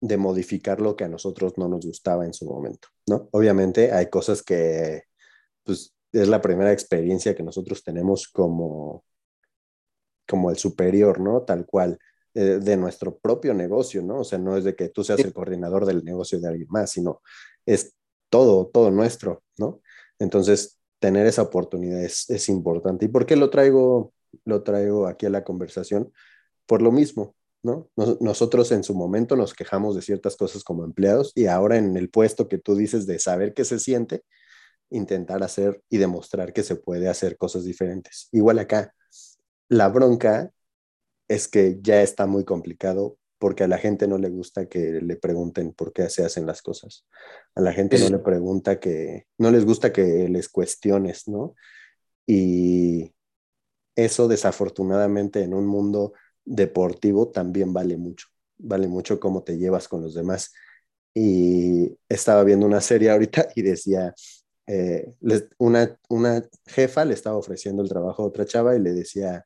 de modificar lo que a nosotros no nos gustaba en su momento, ¿no? Obviamente hay cosas que, pues, es la primera experiencia que nosotros tenemos como, como el superior, ¿no? Tal cual, eh, de nuestro propio negocio, ¿no? O sea, no es de que tú seas el coordinador del negocio de alguien más, sino es todo, todo nuestro, ¿no? Entonces, tener esa oportunidad es, es importante. ¿Y por qué lo traigo, lo traigo aquí a la conversación? Por lo mismo, ¿no? nosotros en su momento nos quejamos de ciertas cosas como empleados y ahora en el puesto que tú dices de saber qué se siente, intentar hacer y demostrar que se puede hacer cosas diferentes. Igual acá, la bronca es que ya está muy complicado porque a la gente no le gusta que le pregunten por qué se hacen las cosas. A la gente no le pregunta que, no les gusta que les cuestiones, ¿no? Y eso desafortunadamente en un mundo deportivo también vale mucho. Vale mucho cómo te llevas con los demás. Y estaba viendo una serie ahorita y decía, eh, una, una jefa le estaba ofreciendo el trabajo a otra chava y le decía,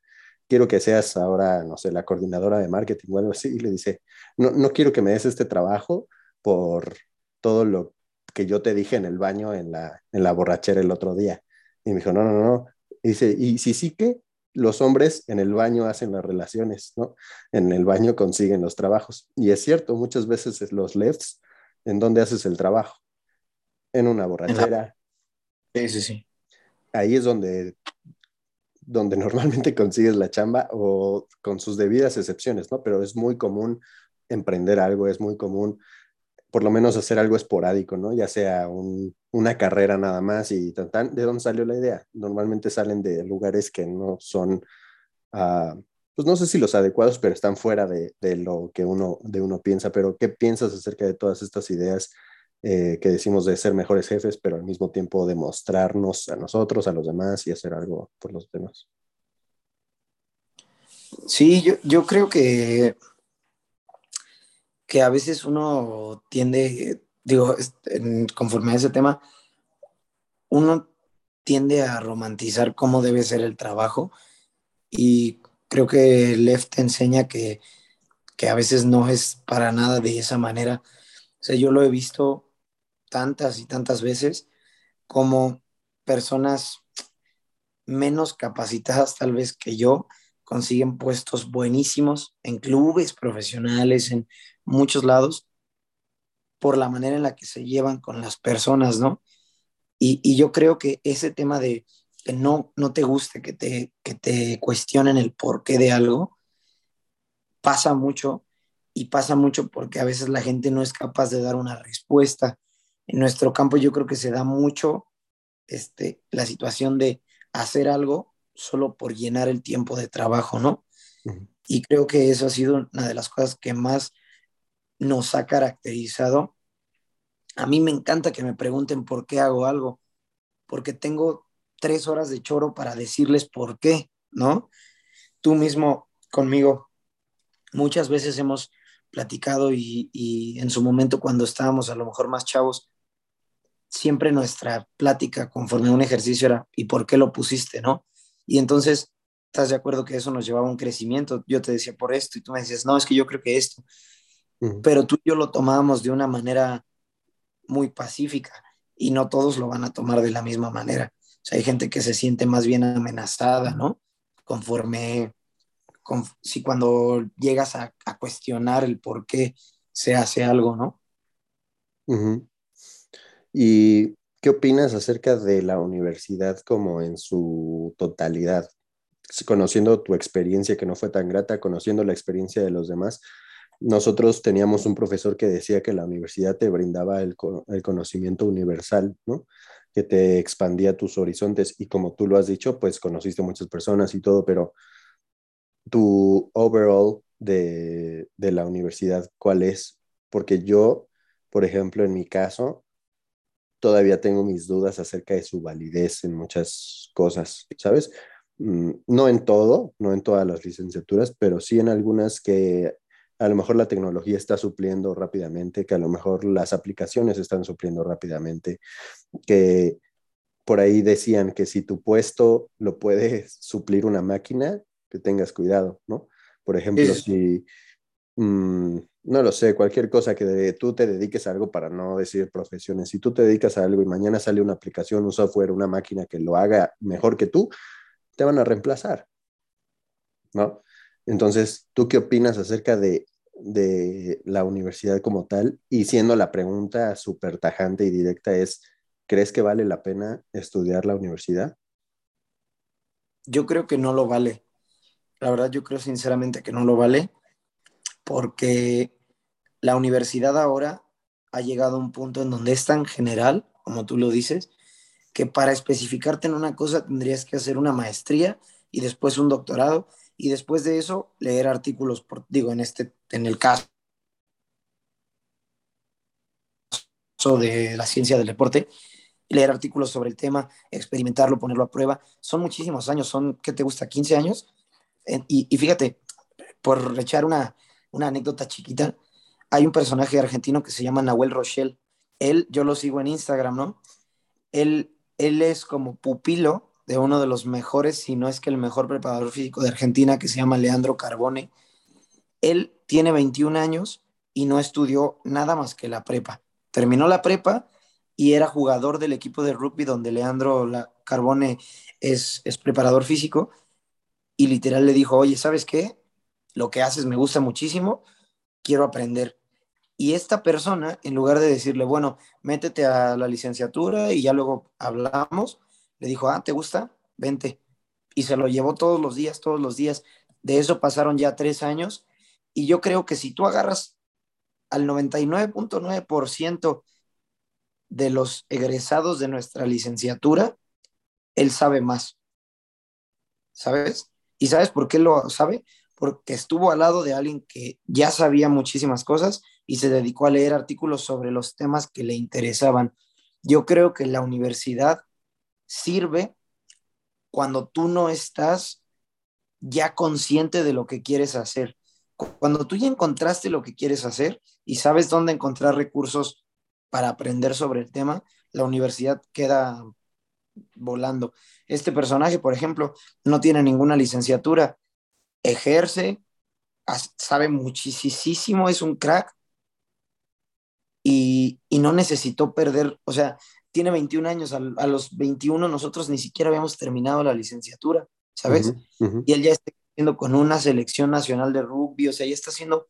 quiero que seas ahora, no sé, la coordinadora de marketing o algo así, y le dice, no, no quiero que me des este trabajo por todo lo que yo te dije en el baño en la, en la borrachera el otro día. Y me dijo, no, no, no, Y dice, y si sí que los hombres en el baño hacen las relaciones, ¿no? En el baño consiguen los trabajos. Y es cierto, muchas veces los lefts, ¿en dónde haces el trabajo? En una borrachera. Sí, sí, sí. Ahí es donde, donde normalmente consigues la chamba o con sus debidas excepciones, ¿no? Pero es muy común emprender algo, es muy común por lo menos hacer algo esporádico, ¿no? Ya sea una carrera nada más y tan, tan, ¿de dónde salió la idea? Normalmente salen de lugares que no son, uh, pues no sé si los adecuados, pero están fuera de, de, lo que uno, de uno piensa. Pero, ¿qué piensas acerca de todas estas ideas eh, que decimos de ser mejores jefes, pero al mismo tiempo demostrarnos a nosotros, a los demás y hacer algo por los demás? Sí, yo, yo creo que que a veces uno tiende, digo, conforme a ese tema, uno tiende a romantizar cómo debe ser el trabajo y creo que Lev te enseña que, que a veces no es para nada de esa manera. O sea, yo lo he visto tantas y tantas veces como personas menos capacitadas tal vez que yo consiguen puestos buenísimos en clubes profesionales, en muchos lados por la manera en la que se llevan con las personas, ¿no? Y, yo creo que ese tema de que no, no te guste que te, que te cuestionen el porqué de algo, pasa mucho y pasa mucho porque a veces la gente no es capaz de dar una respuesta. En nuestro campo yo creo que se da mucho este, la situación de hacer algo solo por llenar el tiempo de trabajo, ¿no? Y creo que eso ha sido una de las cosas que más nos ha caracterizado. A mí me encanta que me pregunten por qué hago algo, porque tengo tres horas de choro para decirles por qué, ¿no? Tú mismo conmigo, muchas veces hemos platicado y, y en su momento cuando estábamos a lo mejor más chavos, siempre nuestra plática conforme a un ejercicio era, ¿y por qué lo pusiste, no? Y entonces, ¿estás de acuerdo que eso nos llevaba a un crecimiento? Yo te decía por esto y tú me decías, no, es que yo creo que esto pero tú y yo lo tomábamos de una manera muy pacífica y no todos lo van a tomar de la misma manera. O sea, hay gente que se siente más bien amenazada, ¿no? Conforme, si cuando llegas a, cuestionar el por qué se hace algo, ¿no? ¿Y qué opinas acerca de la universidad como en su totalidad? Conociendo tu experiencia que no fue tan grata, conociendo la experiencia de los demás, nosotros teníamos un profesor que decía que la universidad te brindaba el, conocimiento universal, ¿no? Que te expandía tus horizontes y como tú lo has dicho, pues conociste muchas personas y todo, pero tu overall de, de la universidad, ¿cuál es? Porque yo, por ejemplo, en mi caso, todavía tengo mis dudas acerca de su validez en muchas cosas, ¿sabes? Mm, no en todo, no en todas las licenciaturas, pero sí en algunas que a lo mejor la tecnología está supliendo rápidamente, que a lo mejor las aplicaciones están supliendo rápidamente, que por ahí decían que si tu puesto lo puede suplir una máquina, que tengas cuidado, ¿no? Por ejemplo, si, mm, no lo sé, cualquier cosa que tú te dediques a algo para no decir profesiones, si tú te dedicas a algo y mañana sale una aplicación, un software, una máquina que lo haga mejor que tú, te van a reemplazar, ¿no? Entonces, ¿tú qué opinas acerca de, la universidad como tal? Y siendo la pregunta súper tajante y directa es, ¿crees que vale la pena estudiar la universidad? Yo creo que no lo vale. La verdad, yo creo sinceramente que no lo vale porque la universidad ahora ha llegado a un punto en donde es tan general, como tú lo dices, que para especificarte en una cosa tendrías que hacer una maestría y después un doctorado y después de eso leer artículos, por, digo, en, este, en el caso de la ciencia del deporte, leer artículos sobre el tema, experimentarlo, ponerlo a prueba. Son muchísimos años, son, ¿qué te gusta? ¿15 años? Y, y fíjate, por echar una, una anécdota chiquita, hay un personaje argentino que se llama Nahuel Rochelle. Él, yo lo sigo en Instagram, ¿no? Él, él es como pupilo de uno de los mejores, si no es que el mejor preparador físico de Argentina, que se llama Leandro Carbone. Él tiene 21 años y no estudió nada más que la prepa. Terminó la prepa y era jugador del equipo de rugby donde Leandro Carbone es, es preparador físico y literal le dijo, oye, ¿sabes qué? Lo que haces me gusta muchísimo, quiero aprender. Y esta persona, en lugar de decirle, bueno, métete a la licenciatura y ya luego hablamos, le dijo, ah, ¿te gusta? Vente. Y se lo llevó todos los días, todos los días. De eso pasaron ya tres años. Y yo creo que si tú agarras al 99.9% de los egresados de nuestra licenciatura, él sabe más. ¿Sabes? ¿Y sabes por qué lo sabe? Porque estuvo al lado de alguien que ya sabía muchísimas cosas y se dedicó a leer artículos sobre los temas que le interesaban. Yo creo que la universidad sirve cuando tú no estás ya consciente de lo que quieres hacer. Cuando tú ya encontraste lo que quieres hacer y sabes dónde encontrar recursos para aprender sobre el tema, la universidad queda volando. Este personaje, por ejemplo, no tiene ninguna licenciatura, ejerce, sabe muchísimo, es un crack, y, no necesitó perder, o sea, tiene 21 años, a, los 21 nosotros ni siquiera habíamos terminado la licenciatura, ¿sabes? Y él ya está haciendo con una selección nacional de rugby, o sea, ya está haciendo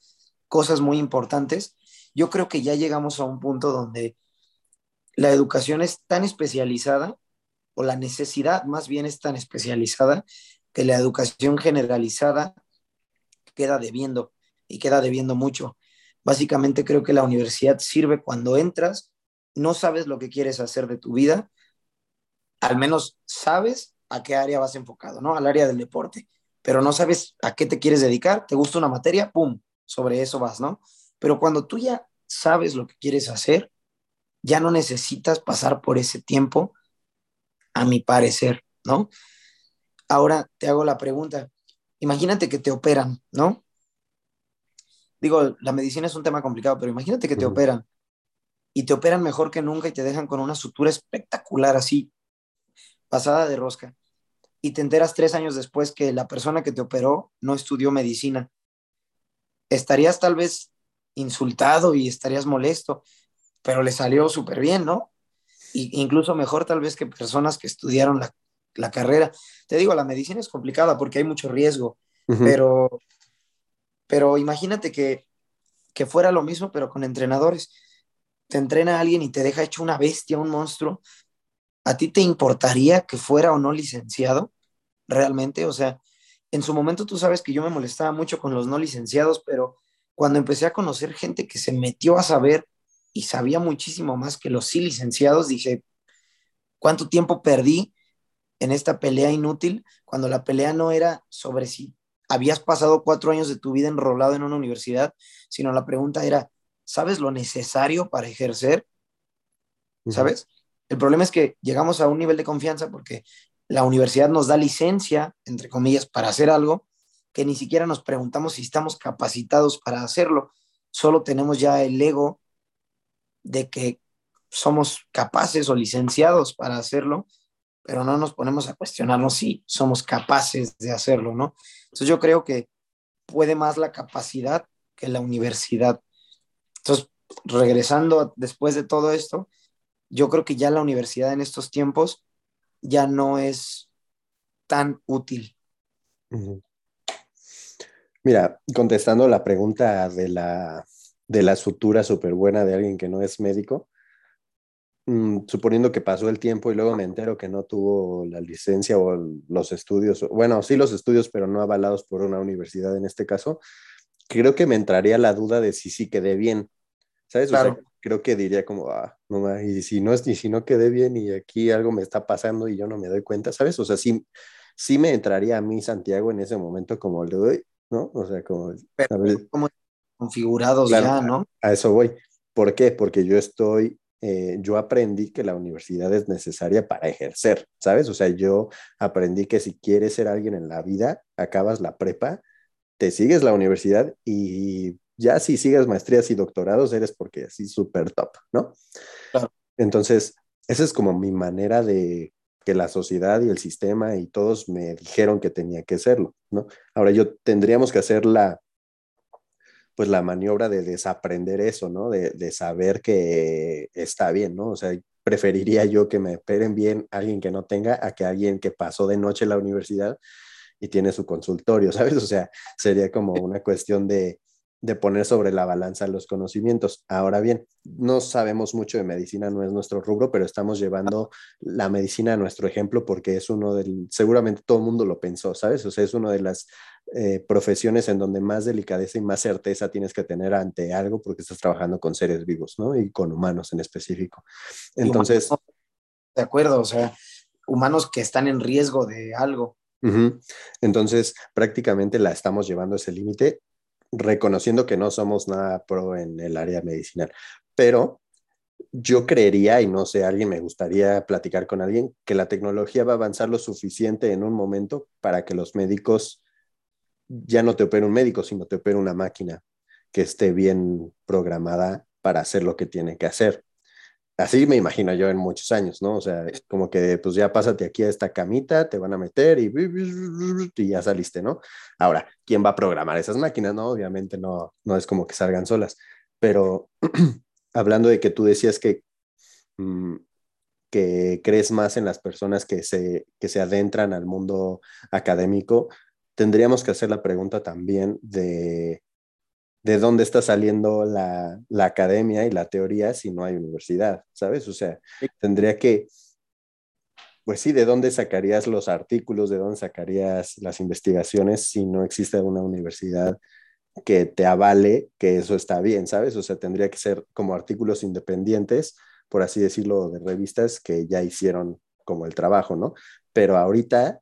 cosas muy importantes. Yo creo que ya llegamos a un punto donde la educación es tan especializada, o la necesidad más bien es tan especializada, que la educación generalizada queda debiendo y queda debiendo mucho. Básicamente creo que la universidad sirve cuando entras, no sabes lo que quieres hacer de tu vida, al menos sabes a qué área vas enfocado, ¿no? Al área del deporte, pero no sabes a qué te quieres dedicar, te gusta una materia, ¡pum! Sobre eso vas, ¿no? Pero cuando tú ya sabes lo que quieres hacer, ya no necesitas pasar por ese tiempo, a mi parecer, ¿no? Ahora te hago la pregunta, imagínate que te operan, ¿no? Digo, la medicina es un tema complicado, pero imagínate que te operan y te operan mejor que nunca y te dejan con una sutura espectacular así, pasada de rosca. Y te enteras tres años después que la persona que te operó no estudió medicina. Estarías tal vez insultado y estarías molesto, pero le salió súper bien, ¿no? Y incluso mejor tal vez que personas que estudiaron la, la, carrera. Te digo, la medicina es complicada porque hay mucho riesgo, pero pero imagínate que, que fuera lo mismo, pero con entrenadores. Te entrena alguien y te deja hecho una bestia, un monstruo. ¿A ti te importaría que fuera o no licenciado realmente? O sea, en su momento tú sabes que yo me molestaba mucho con los no licenciados, pero cuando empecé a conocer gente que se metió a saber y sabía muchísimo más que los sí licenciados, dije, ¿cuánto tiempo perdí en esta pelea inútil cuando la pelea no era sobre si habías pasado cuatro años de tu vida enrolado en una universidad, sino la pregunta era, ¿sabes lo necesario para ejercer? ¿Sabes? El problema es que llegamos a un nivel de confianza porque la universidad nos da licencia, entre comillas, para hacer algo que ni siquiera nos preguntamos si estamos capacitados para hacerlo. Solo tenemos ya el ego de que somos capaces o licenciados para hacerlo pero no nos ponemos a cuestionarnos si somos capaces de hacerlo, ¿no? Entonces yo creo que puede más la capacidad que la universidad. Entonces, regresando después de todo esto, yo creo que ya la universidad en estos tiempos ya no es tan útil. Mira, contestando la pregunta de la, de la sutura súper buena de alguien que no es médico, Mm, suponiendo que pasó el tiempo y luego me entero que no tuvo la licencia o los estudios, bueno, sí los estudios, pero no avalados por una universidad en este caso, creo que me entraría la duda de si sí quedé bien, ¿sabes? creo que diría como, ah, no, y si no, y si no quedé bien y aquí algo me está pasando y yo no me doy cuenta, ¿sabes? O sea, sí, sí me entraría a mí Santiago en ese momento como le doy, ¿no? O sea, como... como configurados ya, ¿no? A eso voy. ¿Por qué? Porque yo estoy eh, yo aprendí que la universidad es necesaria para ejercer, ¿sabes? O sea, yo aprendí que si quieres ser alguien en la vida, acabas la prepa, te sigues la universidad y ya si sigues maestrías y doctorados, eres porque así súper top, ¿no? Entonces, esa es como mi manera de que la sociedad y el sistema y todos me dijeron que tenía que serlo, ¿no? Ahora yo tendríamos que hacer la, pues la maniobra de desaprender eso, ¿no? De, saber que está bien, ¿no? O sea, preferiría yo que me operen bien alguien que no tenga a que alguien que pasó de noche la universidad y tiene su consultorio, ¿sabes? O sea, sería como una cuestión de, de poner sobre la balanza los conocimientos. Ahora bien, no sabemos mucho de medicina, no es nuestro rubro, pero estamos llevando la medicina a nuestro ejemplo porque es uno del, seguramente todo el mundo lo pensó, ¿sabes? O sea, es una de las eh, profesiones en donde más delicadeza y más certeza tienes que tener ante algo porque estás trabajando con seres vivos, ¿no? Y con humanos en específico. Entonces... De acuerdo, o sea, humanos que están en riesgo de algo. Entonces, prácticamente la estamos llevando a ese límite reconociendo que no somos nada pro en el área medicinal, pero yo creería, y no sé, alguien me gustaría platicar con alguien, que la tecnología va a avanzar lo suficiente en un momento para que los médicos ya no te opere un médico, sino te opere una máquina que esté bien programada para hacer lo que tiene que hacer así me imagino yo en muchos años, ¿no? O sea, como que pues ya pásate aquí a esta camita, te van a meter y, y ya saliste, ¿no? Ahora, ¿quién va a programar esas máquinas? No, obviamente no, no es como que salgan solas, pero hablando de que tú decías que, mm, que crees más en las personas que se, que se adentran al mundo académico, tendríamos que hacer la pregunta también de de dónde está saliendo la, academia y la teoría si no hay universidad, ¿sabes? O sea, tendría que, pues sí, ¿de dónde sacarías los artículos, de dónde sacarías las investigaciones si no existe una universidad que te avale que eso está bien, ¿sabes? O sea, tendría que ser como artículos independientes, por así decirlo, de revistas que ya hicieron como el trabajo, ¿no? Pero ahorita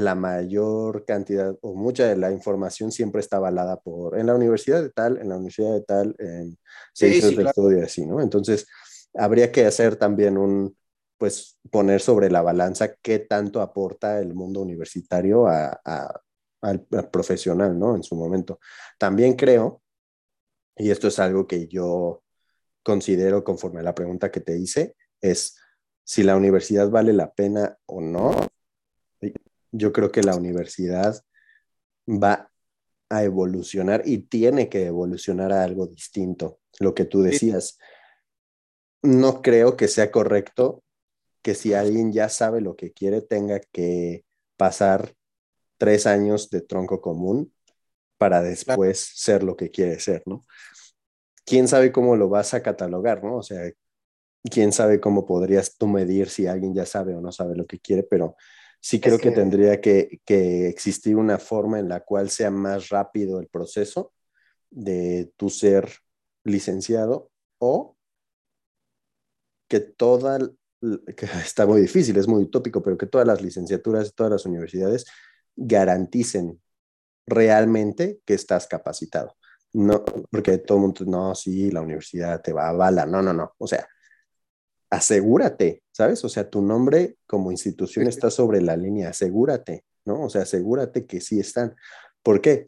la mayor cantidad o mucha de la información siempre está avalada por en la universidad de tal, en la universidad de tal, en centros de estudio así, ¿no? Entonces, habría que hacer también un, pues, poner sobre la balanza qué tanto aporta el mundo universitario a, al, profesional, ¿no? En su momento. También creo, y esto es algo que yo considero conforme a la pregunta que te hice, es si la universidad vale la pena o no yo creo que la universidad va a evolucionar y tiene que evolucionar a algo distinto. Lo que tú decías, no creo que sea correcto que si alguien ya sabe lo que quiere, tenga que pasar tres años de tronco común para después ser lo que quiere ser, ¿no? ¿Quién sabe cómo lo vas a catalogar, ¿no? O sea, quién sabe cómo podrías tú medir si alguien ya sabe o no sabe lo que quiere, pero sí creo que, tendría que, existir una forma en la cual sea más rápido el proceso de tu ser licenciado o que toda, que está muy difícil, es muy utópico, pero que todas las licenciaturas, todas las universidades garanticen realmente que estás capacitado. No, porque todo el mundo, no, sí, la universidad te va a bala, no, no, no. O sea, asegúrate, ¿sabes? O sea, tu nombre como institución está sobre la línea, asegúrate, ¿no? O sea, asegúrate que sí están. ¿Por qué?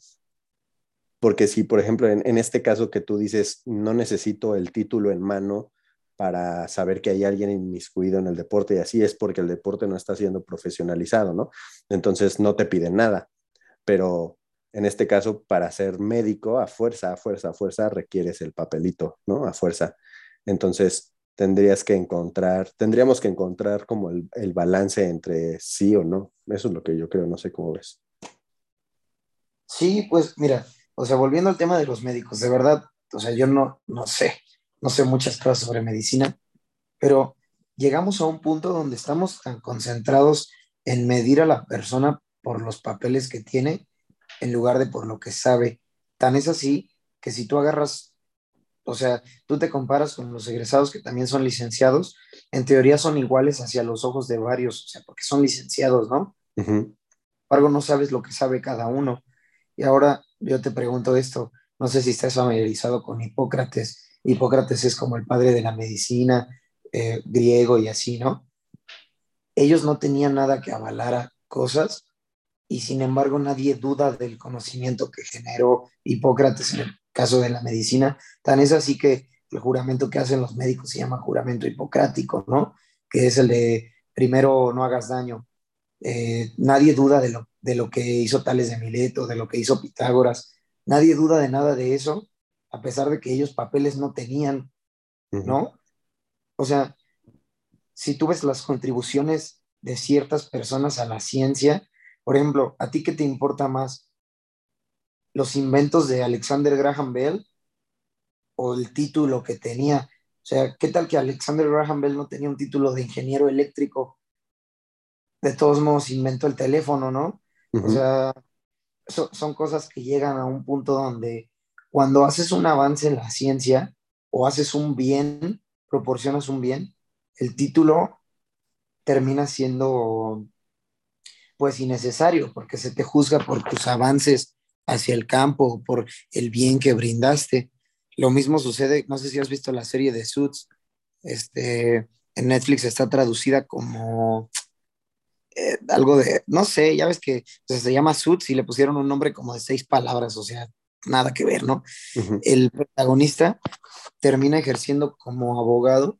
Porque si, por ejemplo, en, este caso que tú dices, no necesito el título en mano para saber que hay alguien inmiscuido en el deporte y así es porque el deporte no está siendo profesionalizado, ¿no? Entonces no te piden nada, pero en este caso, para ser médico, a fuerza, a fuerza, a fuerza, requieres el papelito, ¿no? A fuerza. Entonces, tendrías que encontrar, tendríamos que encontrar como el, el, balance entre sí o no. Eso es lo que yo creo, no sé cómo ves. Sí, pues mira, o sea, volviendo al tema de los médicos, de verdad, o sea, yo no, no sé, no sé muchas cosas sobre medicina, pero llegamos a un punto donde estamos tan concentrados en medir a la persona por los papeles que tiene en lugar de por lo que sabe. Tan es así que si tú agarras o sea, tú te comparas con los egresados que también son licenciados, en teoría son iguales hacia los ojos de varios, o sea, porque son licenciados, ¿no? Sin embargo, no sabes lo que sabe cada uno. Y ahora yo te pregunto esto, no sé si estás familiarizado con Hipócrates. Hipócrates es como el padre de la medicina eh, griego y así, ¿no? Ellos no tenían nada que avalara cosas y sin embargo nadie duda del conocimiento que generó Hipócrates en el caso de la medicina. Tan es así que el juramento que hacen los médicos se llama juramento hipocrático, ¿no? Que es el de primero no hagas daño. Eh, nadie duda de lo, de lo que hizo Tales de Mileto, de lo que hizo Pitágoras. Nadie duda de nada de eso, a pesar de que ellos papeles no tenían, ¿no? O sea, si tú ves las contribuciones de ciertas personas a la ciencia, por ejemplo, ¿a ti qué te importa más? ¿Los inventos de Alexander Graham Bell o el título que tenía? O sea, ¿qué tal que Alexander Graham Bell no tenía un título de ingeniero eléctrico? De todos modos inventó el teléfono, ¿no? O sea, son cosas que llegan a un punto donde cuando haces un avance en la ciencia o haces un bien, proporcionas un bien, el título termina siendo pues innecesario porque se te juzga por tus avances hacia el campo, por el bien que brindaste. Lo mismo sucede, no sé si has visto la serie de Suits, este, en Netflix está traducida como eh, algo de, no sé, ya ves que se llama Suits y le pusieron un nombre como de seis palabras, o sea, nada que ver, ¿no? El protagonista termina ejerciendo como abogado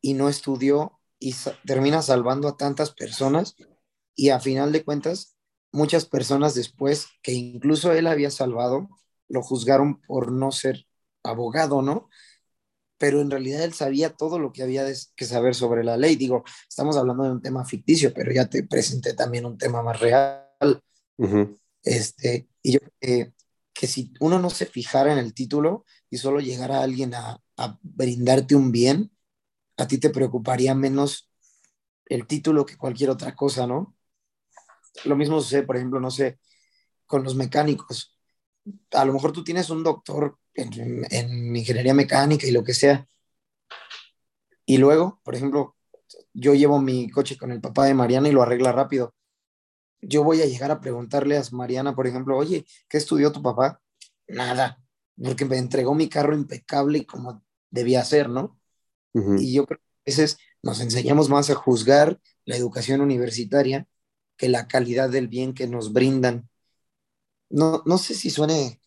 y no estudió y termina salvando a tantas personas y a final de cuentas, muchas personas después que incluso él había salvado, lo juzgaron por no ser abogado, ¿no? Pero en realidad él sabía todo lo que había que saber sobre la ley. Digo, estamos hablando de un tema ficticio, pero ya te presenté también un tema más real. Este, y yo creo que si uno no se fijara en el título y solo llegara alguien a, a brindarte un bien, a ti te preocuparía menos el título que cualquier otra cosa, ¿no? Lo mismo sucede, por ejemplo, no sé, con los mecánicos. A lo mejor tú tienes un doctor en, ingeniería mecánica y lo que sea. Y luego, por ejemplo, yo llevo mi coche con el papá de Mariana y lo arregla rápido. Yo voy a llegar a preguntarle a Mariana, por ejemplo, oye, ¿qué estudió tu papá? Nada, porque me entregó mi carro impecable y como debía ser, ¿no? Y yo creo que a veces nos enseñamos más a juzgar la educación universitaria que la calidad del bien que nos brindan. No, no sé si suene,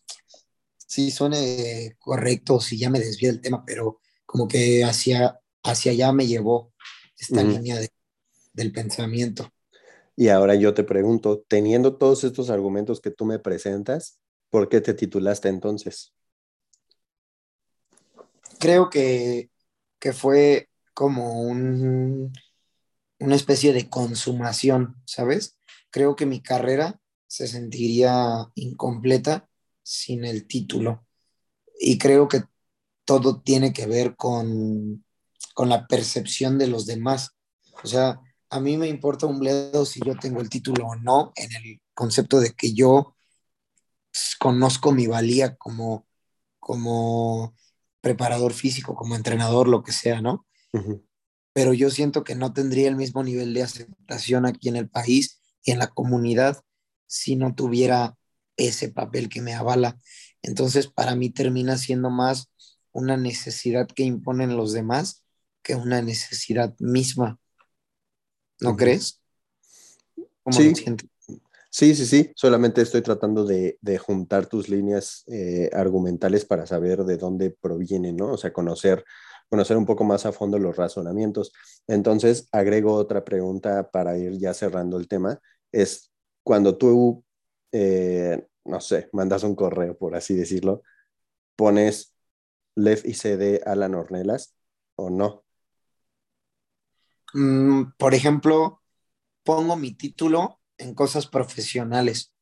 si suene correcto o si ya me desvié del tema, pero como que hacia, hacia allá me llevó esta línea del pensamiento. Y ahora yo te pregunto, teniendo todos estos argumentos que tú me presentas, ¿por qué te titulaste entonces? Creo que, que fue como un, una especie de consumación, ¿sabes? Creo que mi carrera se sentiría incompleta sin el título. Y creo que todo tiene que ver con, con la percepción de los demás. O sea, a mí me importa un bledo si yo tengo el título o no, en el concepto de que yo conozco mi valía como, como preparador físico, como entrenador, lo que sea, ¿no? Pero yo siento que no tendría el mismo nivel de aceptación aquí en el país y en la comunidad si no tuviera ese papel que me avala. Entonces, para mí termina siendo más una necesidad que imponen los demás que una necesidad misma. ¿No crees? sí. Sí, sí, sí. Solamente estoy tratando de, juntar tus líneas eh, argumentales para saber de dónde provienen, ¿no? O sea, conocer conocer un poco más a fondo los razonamientos. Entonces, agrego otra pregunta para ir ya cerrando el tema. Es cuando tú, eh, no sé, mandas un correo, por así decirlo, pones Lef y CD a la Ornelas o no? Mm, por ejemplo, pongo mi título en cosas profesionales.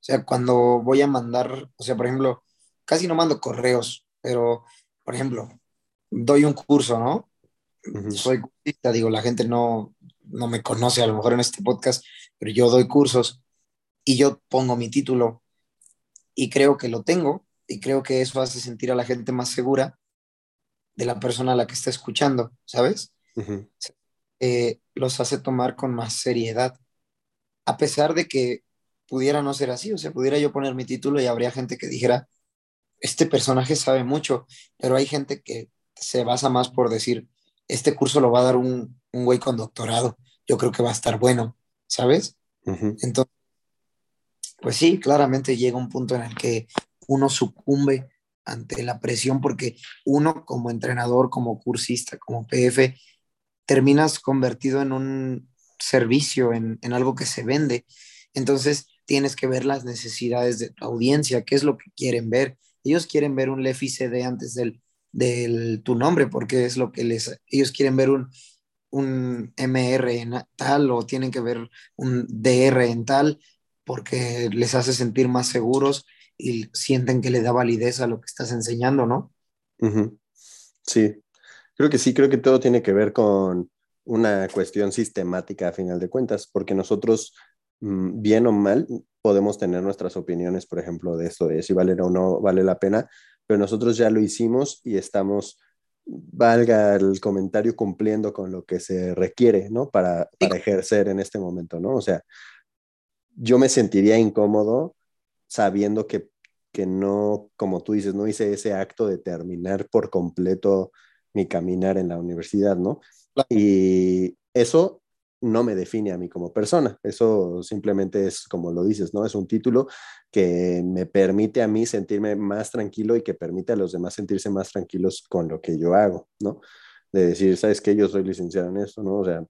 O sea, cuando voy a mandar, o sea, por ejemplo, casi no mando correos, pero, por ejemplo, doy un curso, ¿no? Soy cursista, digo, la gente no, no me conoce a lo mejor en este podcast, pero yo doy cursos y yo pongo mi título y creo que lo tengo y creo que eso hace sentir a la gente más segura de la persona a la que está escuchando, ¿sabes? Eh, los hace tomar con más seriedad, a pesar de que pudiera no ser así, o sea, pudiera yo poner mi título y habría gente que dijera, este personaje sabe mucho, pero hay gente que se basa más por decir, este curso lo va a dar un, un güey con doctorado, yo creo que va a estar bueno, ¿sabes? Entonces, pues sí, claramente llega un punto en el que uno sucumbe ante la presión porque uno como entrenador, como cursista, como PF, terminas convertido en un servicio, en, en algo que se vende. Entonces tienes que ver las necesidades de tu audiencia, qué es lo que quieren ver. Ellos quieren ver un LEFI CD antes del de tu nombre, porque es lo que les, ellos quieren ver un, un MR en tal o tienen que ver un DR en tal, porque les hace sentir más seguros y sienten que le da validez a lo que estás enseñando, ¿no? Sí, creo que sí, creo que todo tiene que ver con una cuestión sistemática a final de cuentas, porque nosotros, mm, bien o mal, podemos tener nuestras opiniones, por ejemplo, de esto, de si vale o no vale la pena, pero nosotros ya lo hicimos y estamos, valga el comentario, cumpliendo con lo que se requiere, ¿no? Para, para ejercer en este momento, ¿no? O sea, yo me sentiría incómodo sabiendo que, que no, como tú dices, no hice ese acto de terminar por completo mi caminar en la universidad, ¿no? Y eso no me define a mí como persona. Eso simplemente es, como lo dices, ¿no? Es un título que me permite a mí sentirme más tranquilo y que permite a los demás sentirse más tranquilos con lo que yo hago, ¿no? De decir, ¿sabes qué? Yo soy licenciado en esto, ¿no? O sea,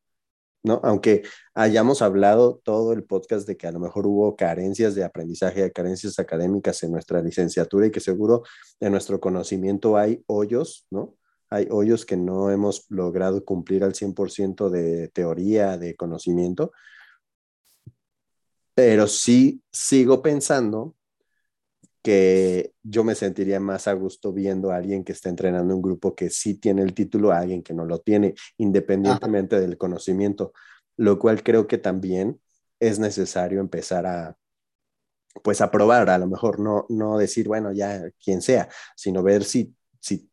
¿no? Aunque hayamos hablado todo el podcast de que a lo mejor hubo carencias de aprendizaje, carencias académicas en nuestra licenciatura y que seguro en nuestro conocimiento hay hoyos, ¿no? Hay hoyos que no hemos logrado cumplir al 100% de teoría, de conocimiento, pero sí sigo pensando que yo me sentiría más a gusto viendo a alguien que está entrenando un grupo que sí tiene el título a alguien que no lo tiene, independientemente del conocimiento, lo cual creo que también es necesario empezar a, pues a probar, a lo mejor no, no decir, bueno, ya quien sea, sino ver si, si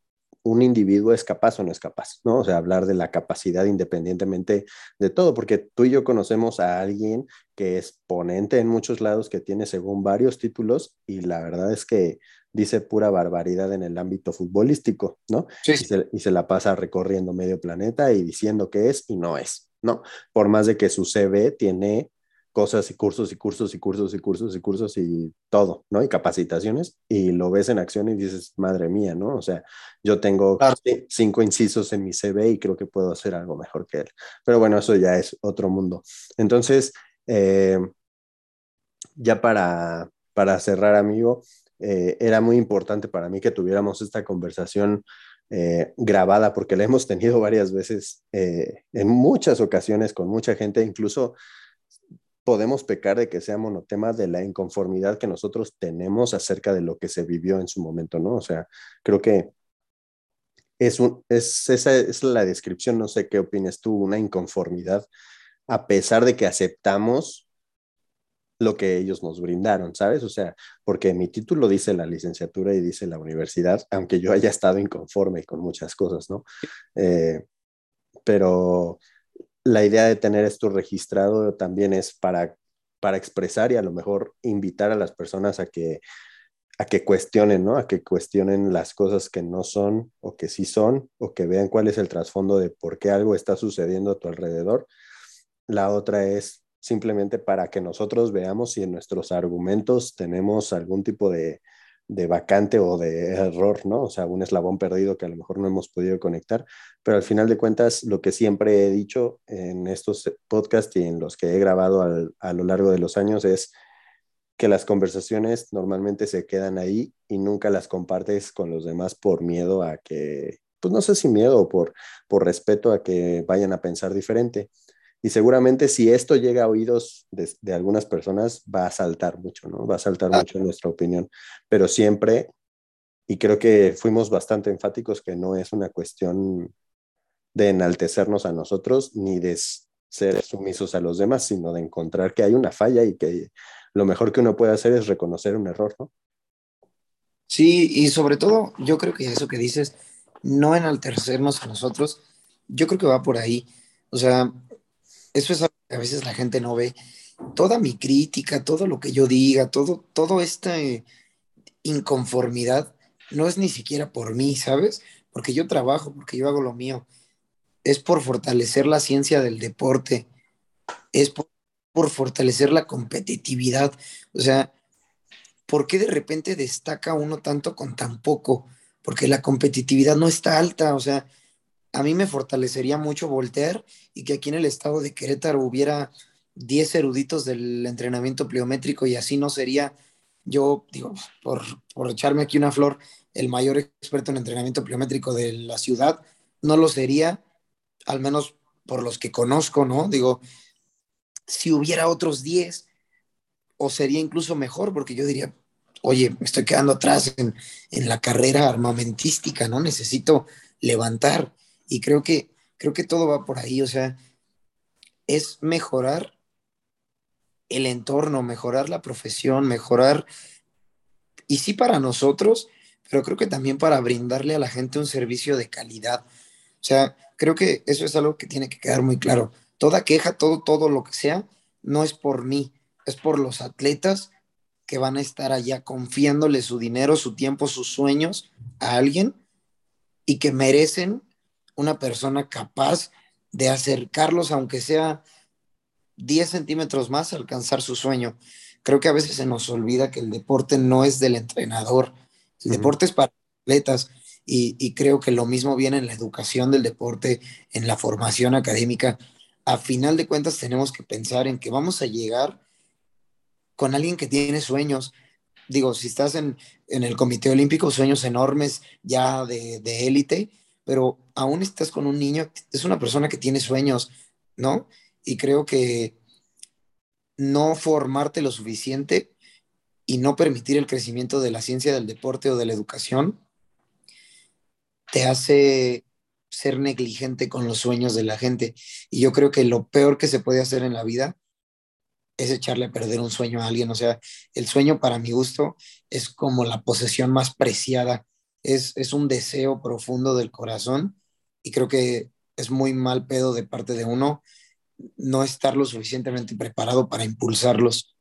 un individuo es capaz o no es capaz, ¿no? O sea, hablar de la capacidad independientemente de todo, porque tú y yo conocemos a alguien que es ponente en muchos lados, que tiene según varios títulos, y la verdad es que dice pura barbaridad en el ámbito futbolístico, ¿no? Sí. Y, se, y se la pasa recorriendo medio planeta y diciendo que es y no es, ¿no? Por más de que su CV tiene cosas y cursos y cursos y cursos y cursos y cursos y todo, ¿no? Y capacitaciones y lo ves en acción y dices, madre mía, ¿no? O sea, yo tengo cinco incisos en mi CV y creo que puedo hacer algo mejor que él. Pero bueno, eso ya es otro mundo. Entonces, eh, ya para, para cerrar, amigo, eh, era muy importante para mí que tuviéramos esta conversación eh, grabada porque la hemos tenido varias veces en muchas ocasiones con mucha gente, incluso podemos pecar de que sea monotema de la inconformidad que nosotros tenemos acerca de lo que se vivió en su momento, ¿no? O sea, creo que es, un, es esa es la descripción, no sé qué opinas tú, una inconformidad, a pesar de que aceptamos lo que ellos nos brindaron, ¿sabes? O sea, porque mi título dice la licenciatura y dice la universidad, aunque yo haya estado inconforme con muchas cosas, ¿no? Eh, pero la idea de tener esto registrado también es para, para expresar y a lo mejor invitar a las personas a que, a que cuestionen, ¿no? A que cuestionen las cosas que no son o que sí son o que vean cuál es el trasfondo de por qué algo está sucediendo a tu alrededor. La otra es simplemente para que nosotros veamos si en nuestros argumentos tenemos algún tipo de, de vacante o de error, ¿no? O sea, un eslabón perdido que a lo mejor no hemos podido conectar, pero al final de cuentas, lo que siempre he dicho en estos podcasts y en los que he grabado a lo largo de los años es que las conversaciones normalmente se quedan ahí y nunca las compartes con los demás por miedo a que, pues no sé si miedo o por, por respeto a que vayan a pensar diferente. Y seguramente si esto llega a oídos de, algunas personas, va a saltar mucho, ¿no? Va a saltar ah. mucho nuestra opinión. Pero siempre, y creo que fuimos bastante enfáticos, que no es una cuestión de enaltecernos a nosotros ni de ser sumisos a los demás, sino de encontrar que hay una falla y que lo mejor que uno puede hacer es reconocer un error, ¿no? Sí, y sobre todo, yo creo que eso que dices, no enaltecernos a nosotros, yo creo que va por ahí. O sea, eso es que a veces la gente no ve. Toda mi crítica, todo lo que yo diga, todo, todo esta eh, inconformidad no es ni siquiera por mí, ¿sabes? Porque yo trabajo, porque yo hago lo mío. Es por fortalecer la ciencia del deporte, es por, por fortalecer la competitividad. O sea, ¿por qué de repente destaca uno tanto con tan poco? Porque la competitividad no está alta, o sea, a mí me fortalecería mucho voltear y que aquí en el estado de Querétaro hubiera 10 eruditos del entrenamiento pliométrico y así no sería yo, digo, por, por echarme aquí una flor, el mayor experto en entrenamiento pliométrico de la ciudad, no lo sería, al menos por los que conozco, ¿no? Digo, si hubiera otros 10, o sería incluso mejor, porque yo diría, oye, me estoy quedando atrás en, en la carrera armamentística, ¿no? Necesito levantar. Y creo que, creo que todo va por ahí, o sea, es mejorar el entorno, mejorar la profesión, mejorar, y sí para nosotros, pero creo que también para brindarle a la gente un servicio de calidad. O sea, creo que eso es algo que tiene que quedar muy claro. Toda queja, todo, todo lo que sea, no es por mí, es por los atletas que van a estar allá confiándole su dinero, su tiempo, sus sueños a alguien y que merecen una persona capaz de acercarlos, aunque sea 10 centímetros más, a alcanzar su sueño. Creo que a veces se nos olvida que el deporte no es del entrenador, el deporte es para atletas y, y, creo que lo mismo viene en la educación del deporte, en la formación académica. A final de cuentas tenemos que pensar en que vamos a llegar con alguien que tiene sueños. Digo, si estás en, en el Comité Olímpico, sueños enormes ya de, de élite, pero aún estás con un niño, es una persona que tiene sueños, ¿no? Y creo que no formarte lo suficiente y no permitir el crecimiento de la ciencia del deporte o de la educación te hace ser negligente con los sueños de la gente. Y yo creo que lo peor que se puede hacer en la vida es echarle a perder un sueño a alguien. O sea, el sueño para mi gusto es como la posesión más preciada, es, es un deseo profundo del corazón y creo que es muy mal pedo de parte de uno no estar lo suficientemente preparado para impulsarlos,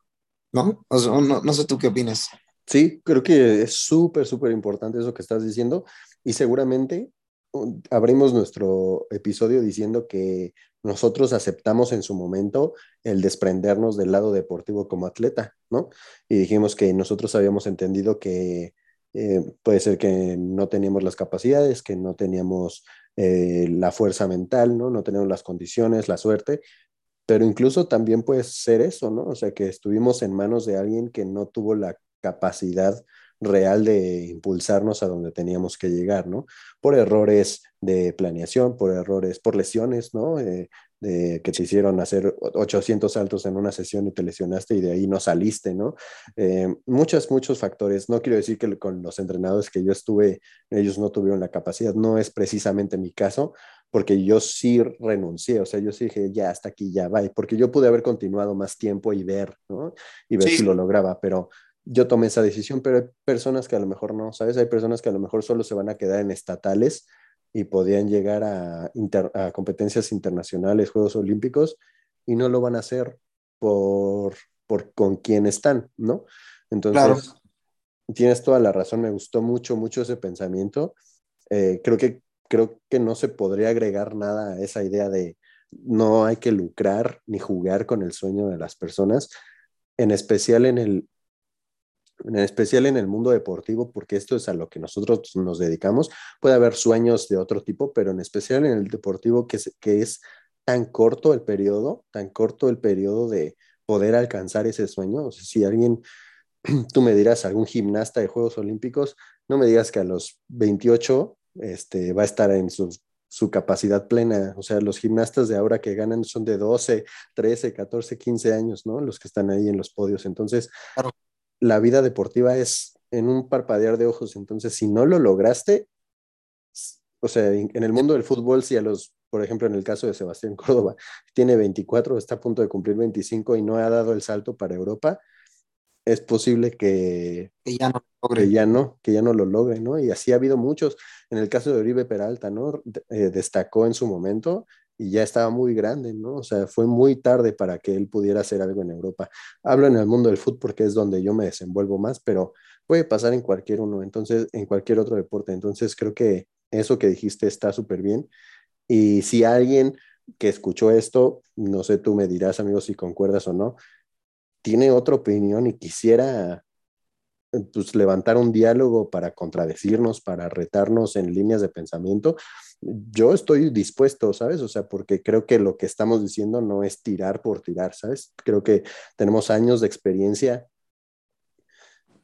¿no? no, no sé tú qué opinas. Sí, creo que es súper, súper importante eso que estás diciendo y seguramente abrimos nuestro episodio diciendo que nosotros aceptamos en su momento el desprendernos del lado deportivo como atleta, ¿no? Y dijimos que nosotros habíamos entendido que eh, puede ser que no teníamos las capacidades, que no teníamos eh, la fuerza mental, ¿no? No teníamos las condiciones, la suerte, pero incluso también puede ser eso, ¿no? O sea, que estuvimos en manos de alguien que no tuvo la capacidad real de impulsarnos a donde teníamos que llegar, ¿no? Por errores de planeación, por errores, por lesiones, ¿no? Eh, de, que te hicieron hacer 800 saltos en una sesión y te lesionaste y de ahí no saliste, ¿no? Eh, muchos, muchos factores. No quiero decir que con los entrenadores que yo estuve, ellos no tuvieron la capacidad, no es precisamente mi caso, porque yo sí renuncié, o sea, yo sí dije, ya, hasta aquí, ya, va, porque yo pude haber continuado más tiempo y ver, ¿no? Y ver si lo lograba, pero yo tomé esa decisión, pero hay personas que a lo mejor no, ¿sabes? Hay personas que a lo mejor solo se van a quedar en estatales y podían llegar a, competencias internacionales, Juegos Olímpicos, y no lo van a hacer por, por con quién están, ¿no? Entonces, tienes toda la razón, me gustó mucho, mucho ese pensamiento. Eh, creo, que, creo que no se podría agregar nada a esa idea de no hay que lucrar ni jugar con el sueño de las personas, en especial en el, en especial en el mundo deportivo, porque esto es a lo que nosotros nos dedicamos. Puede haber sueños de otro tipo, pero en especial en el deportivo, que es, que es tan corto el periodo, tan corto el periodo de poder alcanzar ese sueño. O sea, si alguien, tú me dirás, algún gimnasta de Juegos Olímpicos, no me digas que a los 28 este, va a estar en su, su capacidad plena. O sea, los gimnastas de ahora que ganan son de 12, 13, 14, 15 años, ¿no? Los que están ahí en los podios. Entonces, claro la vida deportiva es en un parpadear de ojos. Entonces, si no lo lograste, o sea, en el mundo del fútbol, si a los, por ejemplo, en el caso de Sebastián Córdoba, tiene 24, está a punto de cumplir 25 y no ha dado el salto para Europa, es posible que, que ya no que ya no, que ya no lo logre, ¿no? Y así ha habido muchos. En el caso de Oribe Peralta, ¿no? Eh, destacó en su momento y ya estaba muy grande, ¿no? O sea, fue muy tarde para que él pudiera hacer algo en Europa. Hablo en el mundo del fútbol porque es donde yo me desenvuelvo más, pero puede pasar en cualquier uno, entonces, en cualquier otro deporte. Entonces, creo que eso que dijiste está súper bien. Y si alguien que escuchó esto, no sé, tú me dirás, amigos, si concuerdas o no, tiene otra opinión y quisiera pues, levantar un diálogo para contradecirnos, para retarnos en líneas de pensamiento, yo estoy dispuesto, ¿sabes? O sea, porque creo que lo que estamos diciendo no es tirar por tirar, ¿sabes? Creo que tenemos años de experiencia,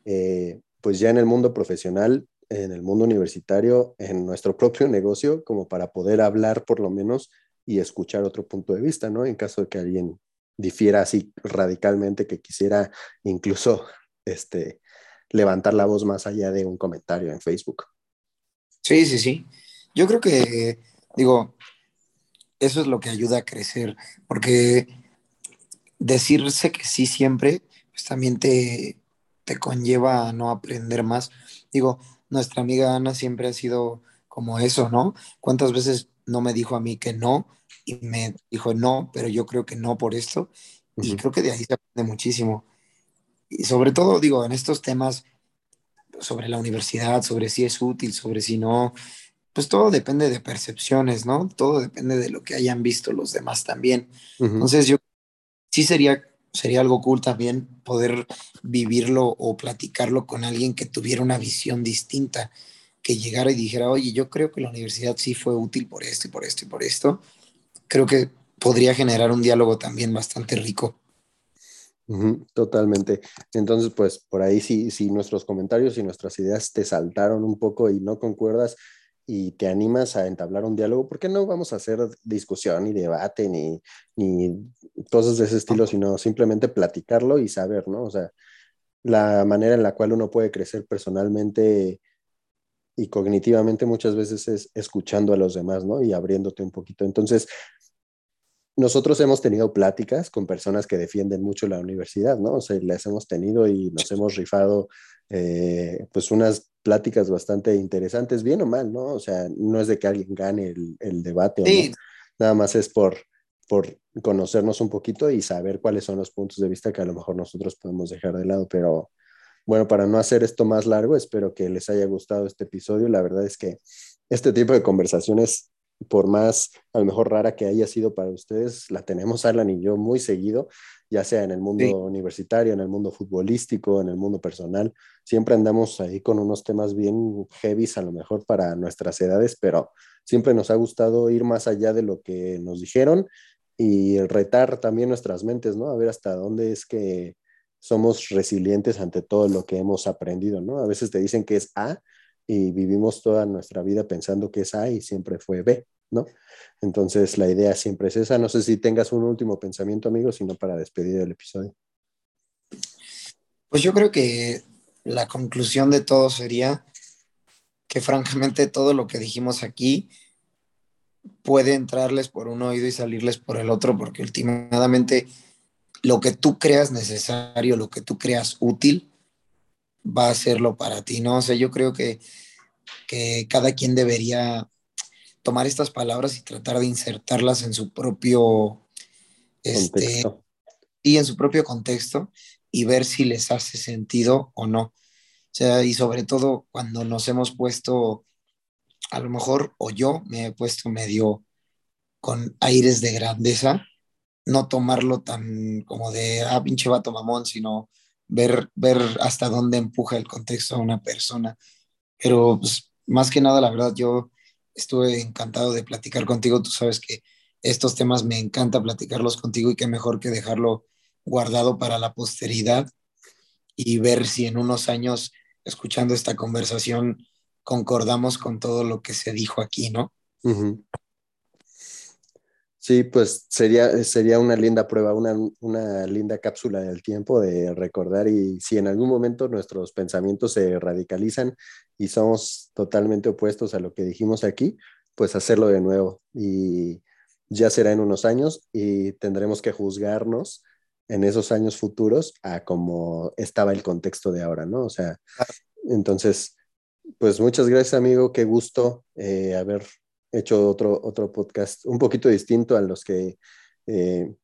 eh, pues ya en el mundo profesional, en el mundo universitario, en nuestro propio negocio, como para poder hablar por lo menos y escuchar otro punto de vista, ¿no? En caso de que alguien difiera así radicalmente, que quisiera incluso este, levantar la voz más allá de un comentario en Facebook. Sí, sí, sí. Yo creo que, digo, eso es lo que ayuda a crecer, porque decirse que sí siempre, pues también te, te conlleva a no aprender más. Digo, nuestra amiga Ana siempre ha sido como eso, ¿no? ¿Cuántas veces no me dijo a mí que no y me dijo no, pero yo creo que no por esto? Y creo que de ahí se aprende muchísimo. Y sobre todo, digo, en estos temas sobre la universidad, sobre si es útil, sobre si no, pues todo depende de percepciones, ¿no? Todo depende de lo que hayan visto los demás también. Entonces yo sí sería, sería algo cool también poder vivirlo o platicarlo con alguien que tuviera una visión distinta, que llegara y dijera, oye, yo creo que la universidad sí fue útil por esto y por esto y por esto. Creo que podría generar un diálogo también bastante rico. totalmente. Entonces, pues por ahí si, si nuestros comentarios y nuestras ideas te saltaron un poco y no concuerdas, y te animas a entablar un diálogo, ¿por qué no vamos a hacer discusión ni debate ni, ni cosas de ese estilo, sino simplemente platicarlo y saber, ¿no? O sea, la manera en la cual uno puede crecer personalmente y cognitivamente muchas veces es escuchando a los demás, ¿no? Y abriéndote un poquito. Entonces, nosotros hemos tenido pláticas con personas que defienden mucho la universidad, ¿no? O sea, las hemos tenido y nos hemos rifado eh, pues unas pláticas bastante interesantes, bien o mal, ¿no? O sea, no es de que alguien gane el, debate, no. nada más es por, por conocernos un poquito y saber cuáles son los puntos de vista que a lo mejor nosotros podemos dejar de lado, pero bueno, para no hacer esto más largo, espero que les haya gustado este episodio. La verdad es que este tipo de conversaciones, por más a lo mejor rara que haya sido para ustedes, la tenemos Alan y yo muy seguido ya sea en el mundo universitario, en el mundo futbolístico, en el mundo personal. Siempre andamos ahí con unos temas bien heavies a lo mejor para nuestras edades, pero siempre nos ha gustado ir más allá de lo que nos dijeron y retar también nuestras mentes, ¿no? A ver hasta dónde es que somos resilientes ante todo lo que hemos aprendido, ¿no? A veces te dicen que es A y vivimos toda nuestra vida pensando que es A y siempre fue B. ¿no? Entonces la idea siempre es esa. No sé si tengas un último pensamiento, amigo, sino para despedir el episodio. Pues yo creo que la conclusión de todo sería que francamente todo lo que dijimos aquí puede entrarles por un oído y salirles por el otro, porque últimamente lo que tú creas necesario, lo que tú creas útil, va a hacerlo para ti, ¿no? O sea, yo creo que, que cada quien debería tomar estas palabras y tratar de insertarlas en su propio este, y en su propio contexto y ver si les hace sentido o no. O sea, y sobre todo cuando nos hemos puesto, a lo mejor, o yo me he puesto medio con aires de grandeza, no tomarlo tan como de, ah, pinche vato mamón, sino ver, ver hasta dónde empuja el contexto a una persona. Pero pues, más que nada, la verdad, yo estuve encantado de platicar contigo. Tú sabes que estos temas me encanta platicarlos contigo y qué mejor que dejarlo guardado para la posteridad y ver si en unos años, escuchando esta conversación, concordamos con todo lo que se dijo aquí, ¿no? Sí, pues sería, sería una linda prueba, una, una, linda cápsula del tiempo de recordar y si en algún momento nuestros pensamientos se radicalizan y somos totalmente opuestos a lo que dijimos aquí, pues hacerlo de nuevo y ya será en unos años y tendremos que juzgarnos en esos años futuros a cómo estaba el contexto de ahora, ¿no? O sea, entonces, pues muchas gracias amigo, qué gusto eh, haber hecho otro, otro podcast un poquito distinto a los que eh,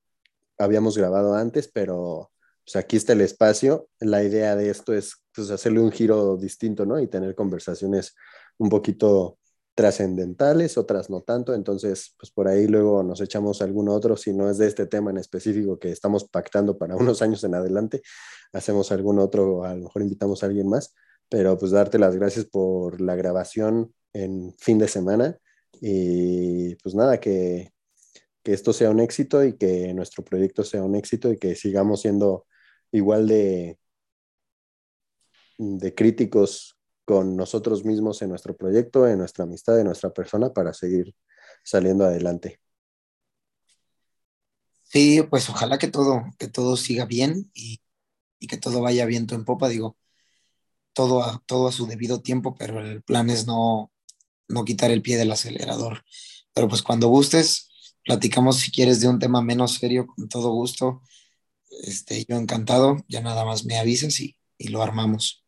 habíamos grabado antes, pero pues aquí está el espacio. La idea de esto es pues, hacerle un giro distinto, ¿no? Y tener conversaciones un poquito trascendentales, otras no tanto. Entonces, pues por ahí luego nos echamos algún otro, si no es de este tema en específico que estamos pactando para unos años en adelante, hacemos algún otro, a lo mejor invitamos a alguien más, pero pues darte las gracias por la grabación en fin de semana y pues nada, que, esto sea un éxito y que nuestro proyecto sea un éxito y que sigamos siendo igual de, de críticos con nosotros mismos en nuestro proyecto, en nuestra amistad, en nuestra persona para seguir saliendo adelante. Sí, pues ojalá que todo, que todo siga bien y, y que todo vaya viento en popa, digo, todo a, todo a su debido tiempo, pero el plan es no, no quitar el pie del acelerador. Pero pues cuando gustes, platicamos si quieres de un tema menos serio, con todo gusto. Este, yo encantado, ya nada más me avisas y, y lo armamos.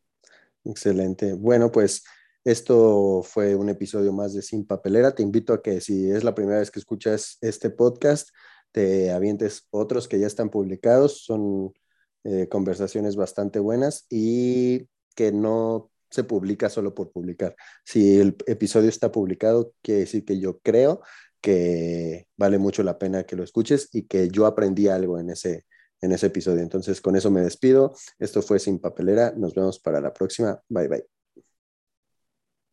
Excelente. Bueno, pues esto fue un episodio más de Sin Papelera. Te invito a que si es la primera vez que escuchas este podcast, te avientes otros que ya están publicados. Son eh, conversaciones bastante buenas y que no se publica solo por publicar. Si el episodio está publicado, quiere decir que yo creo que vale mucho la pena que lo escuches y que yo aprendí algo en ese, en ese episodio. Entonces, con eso me despido. Esto fue Sin Papelera. Nos vemos para la próxima. Bye bye.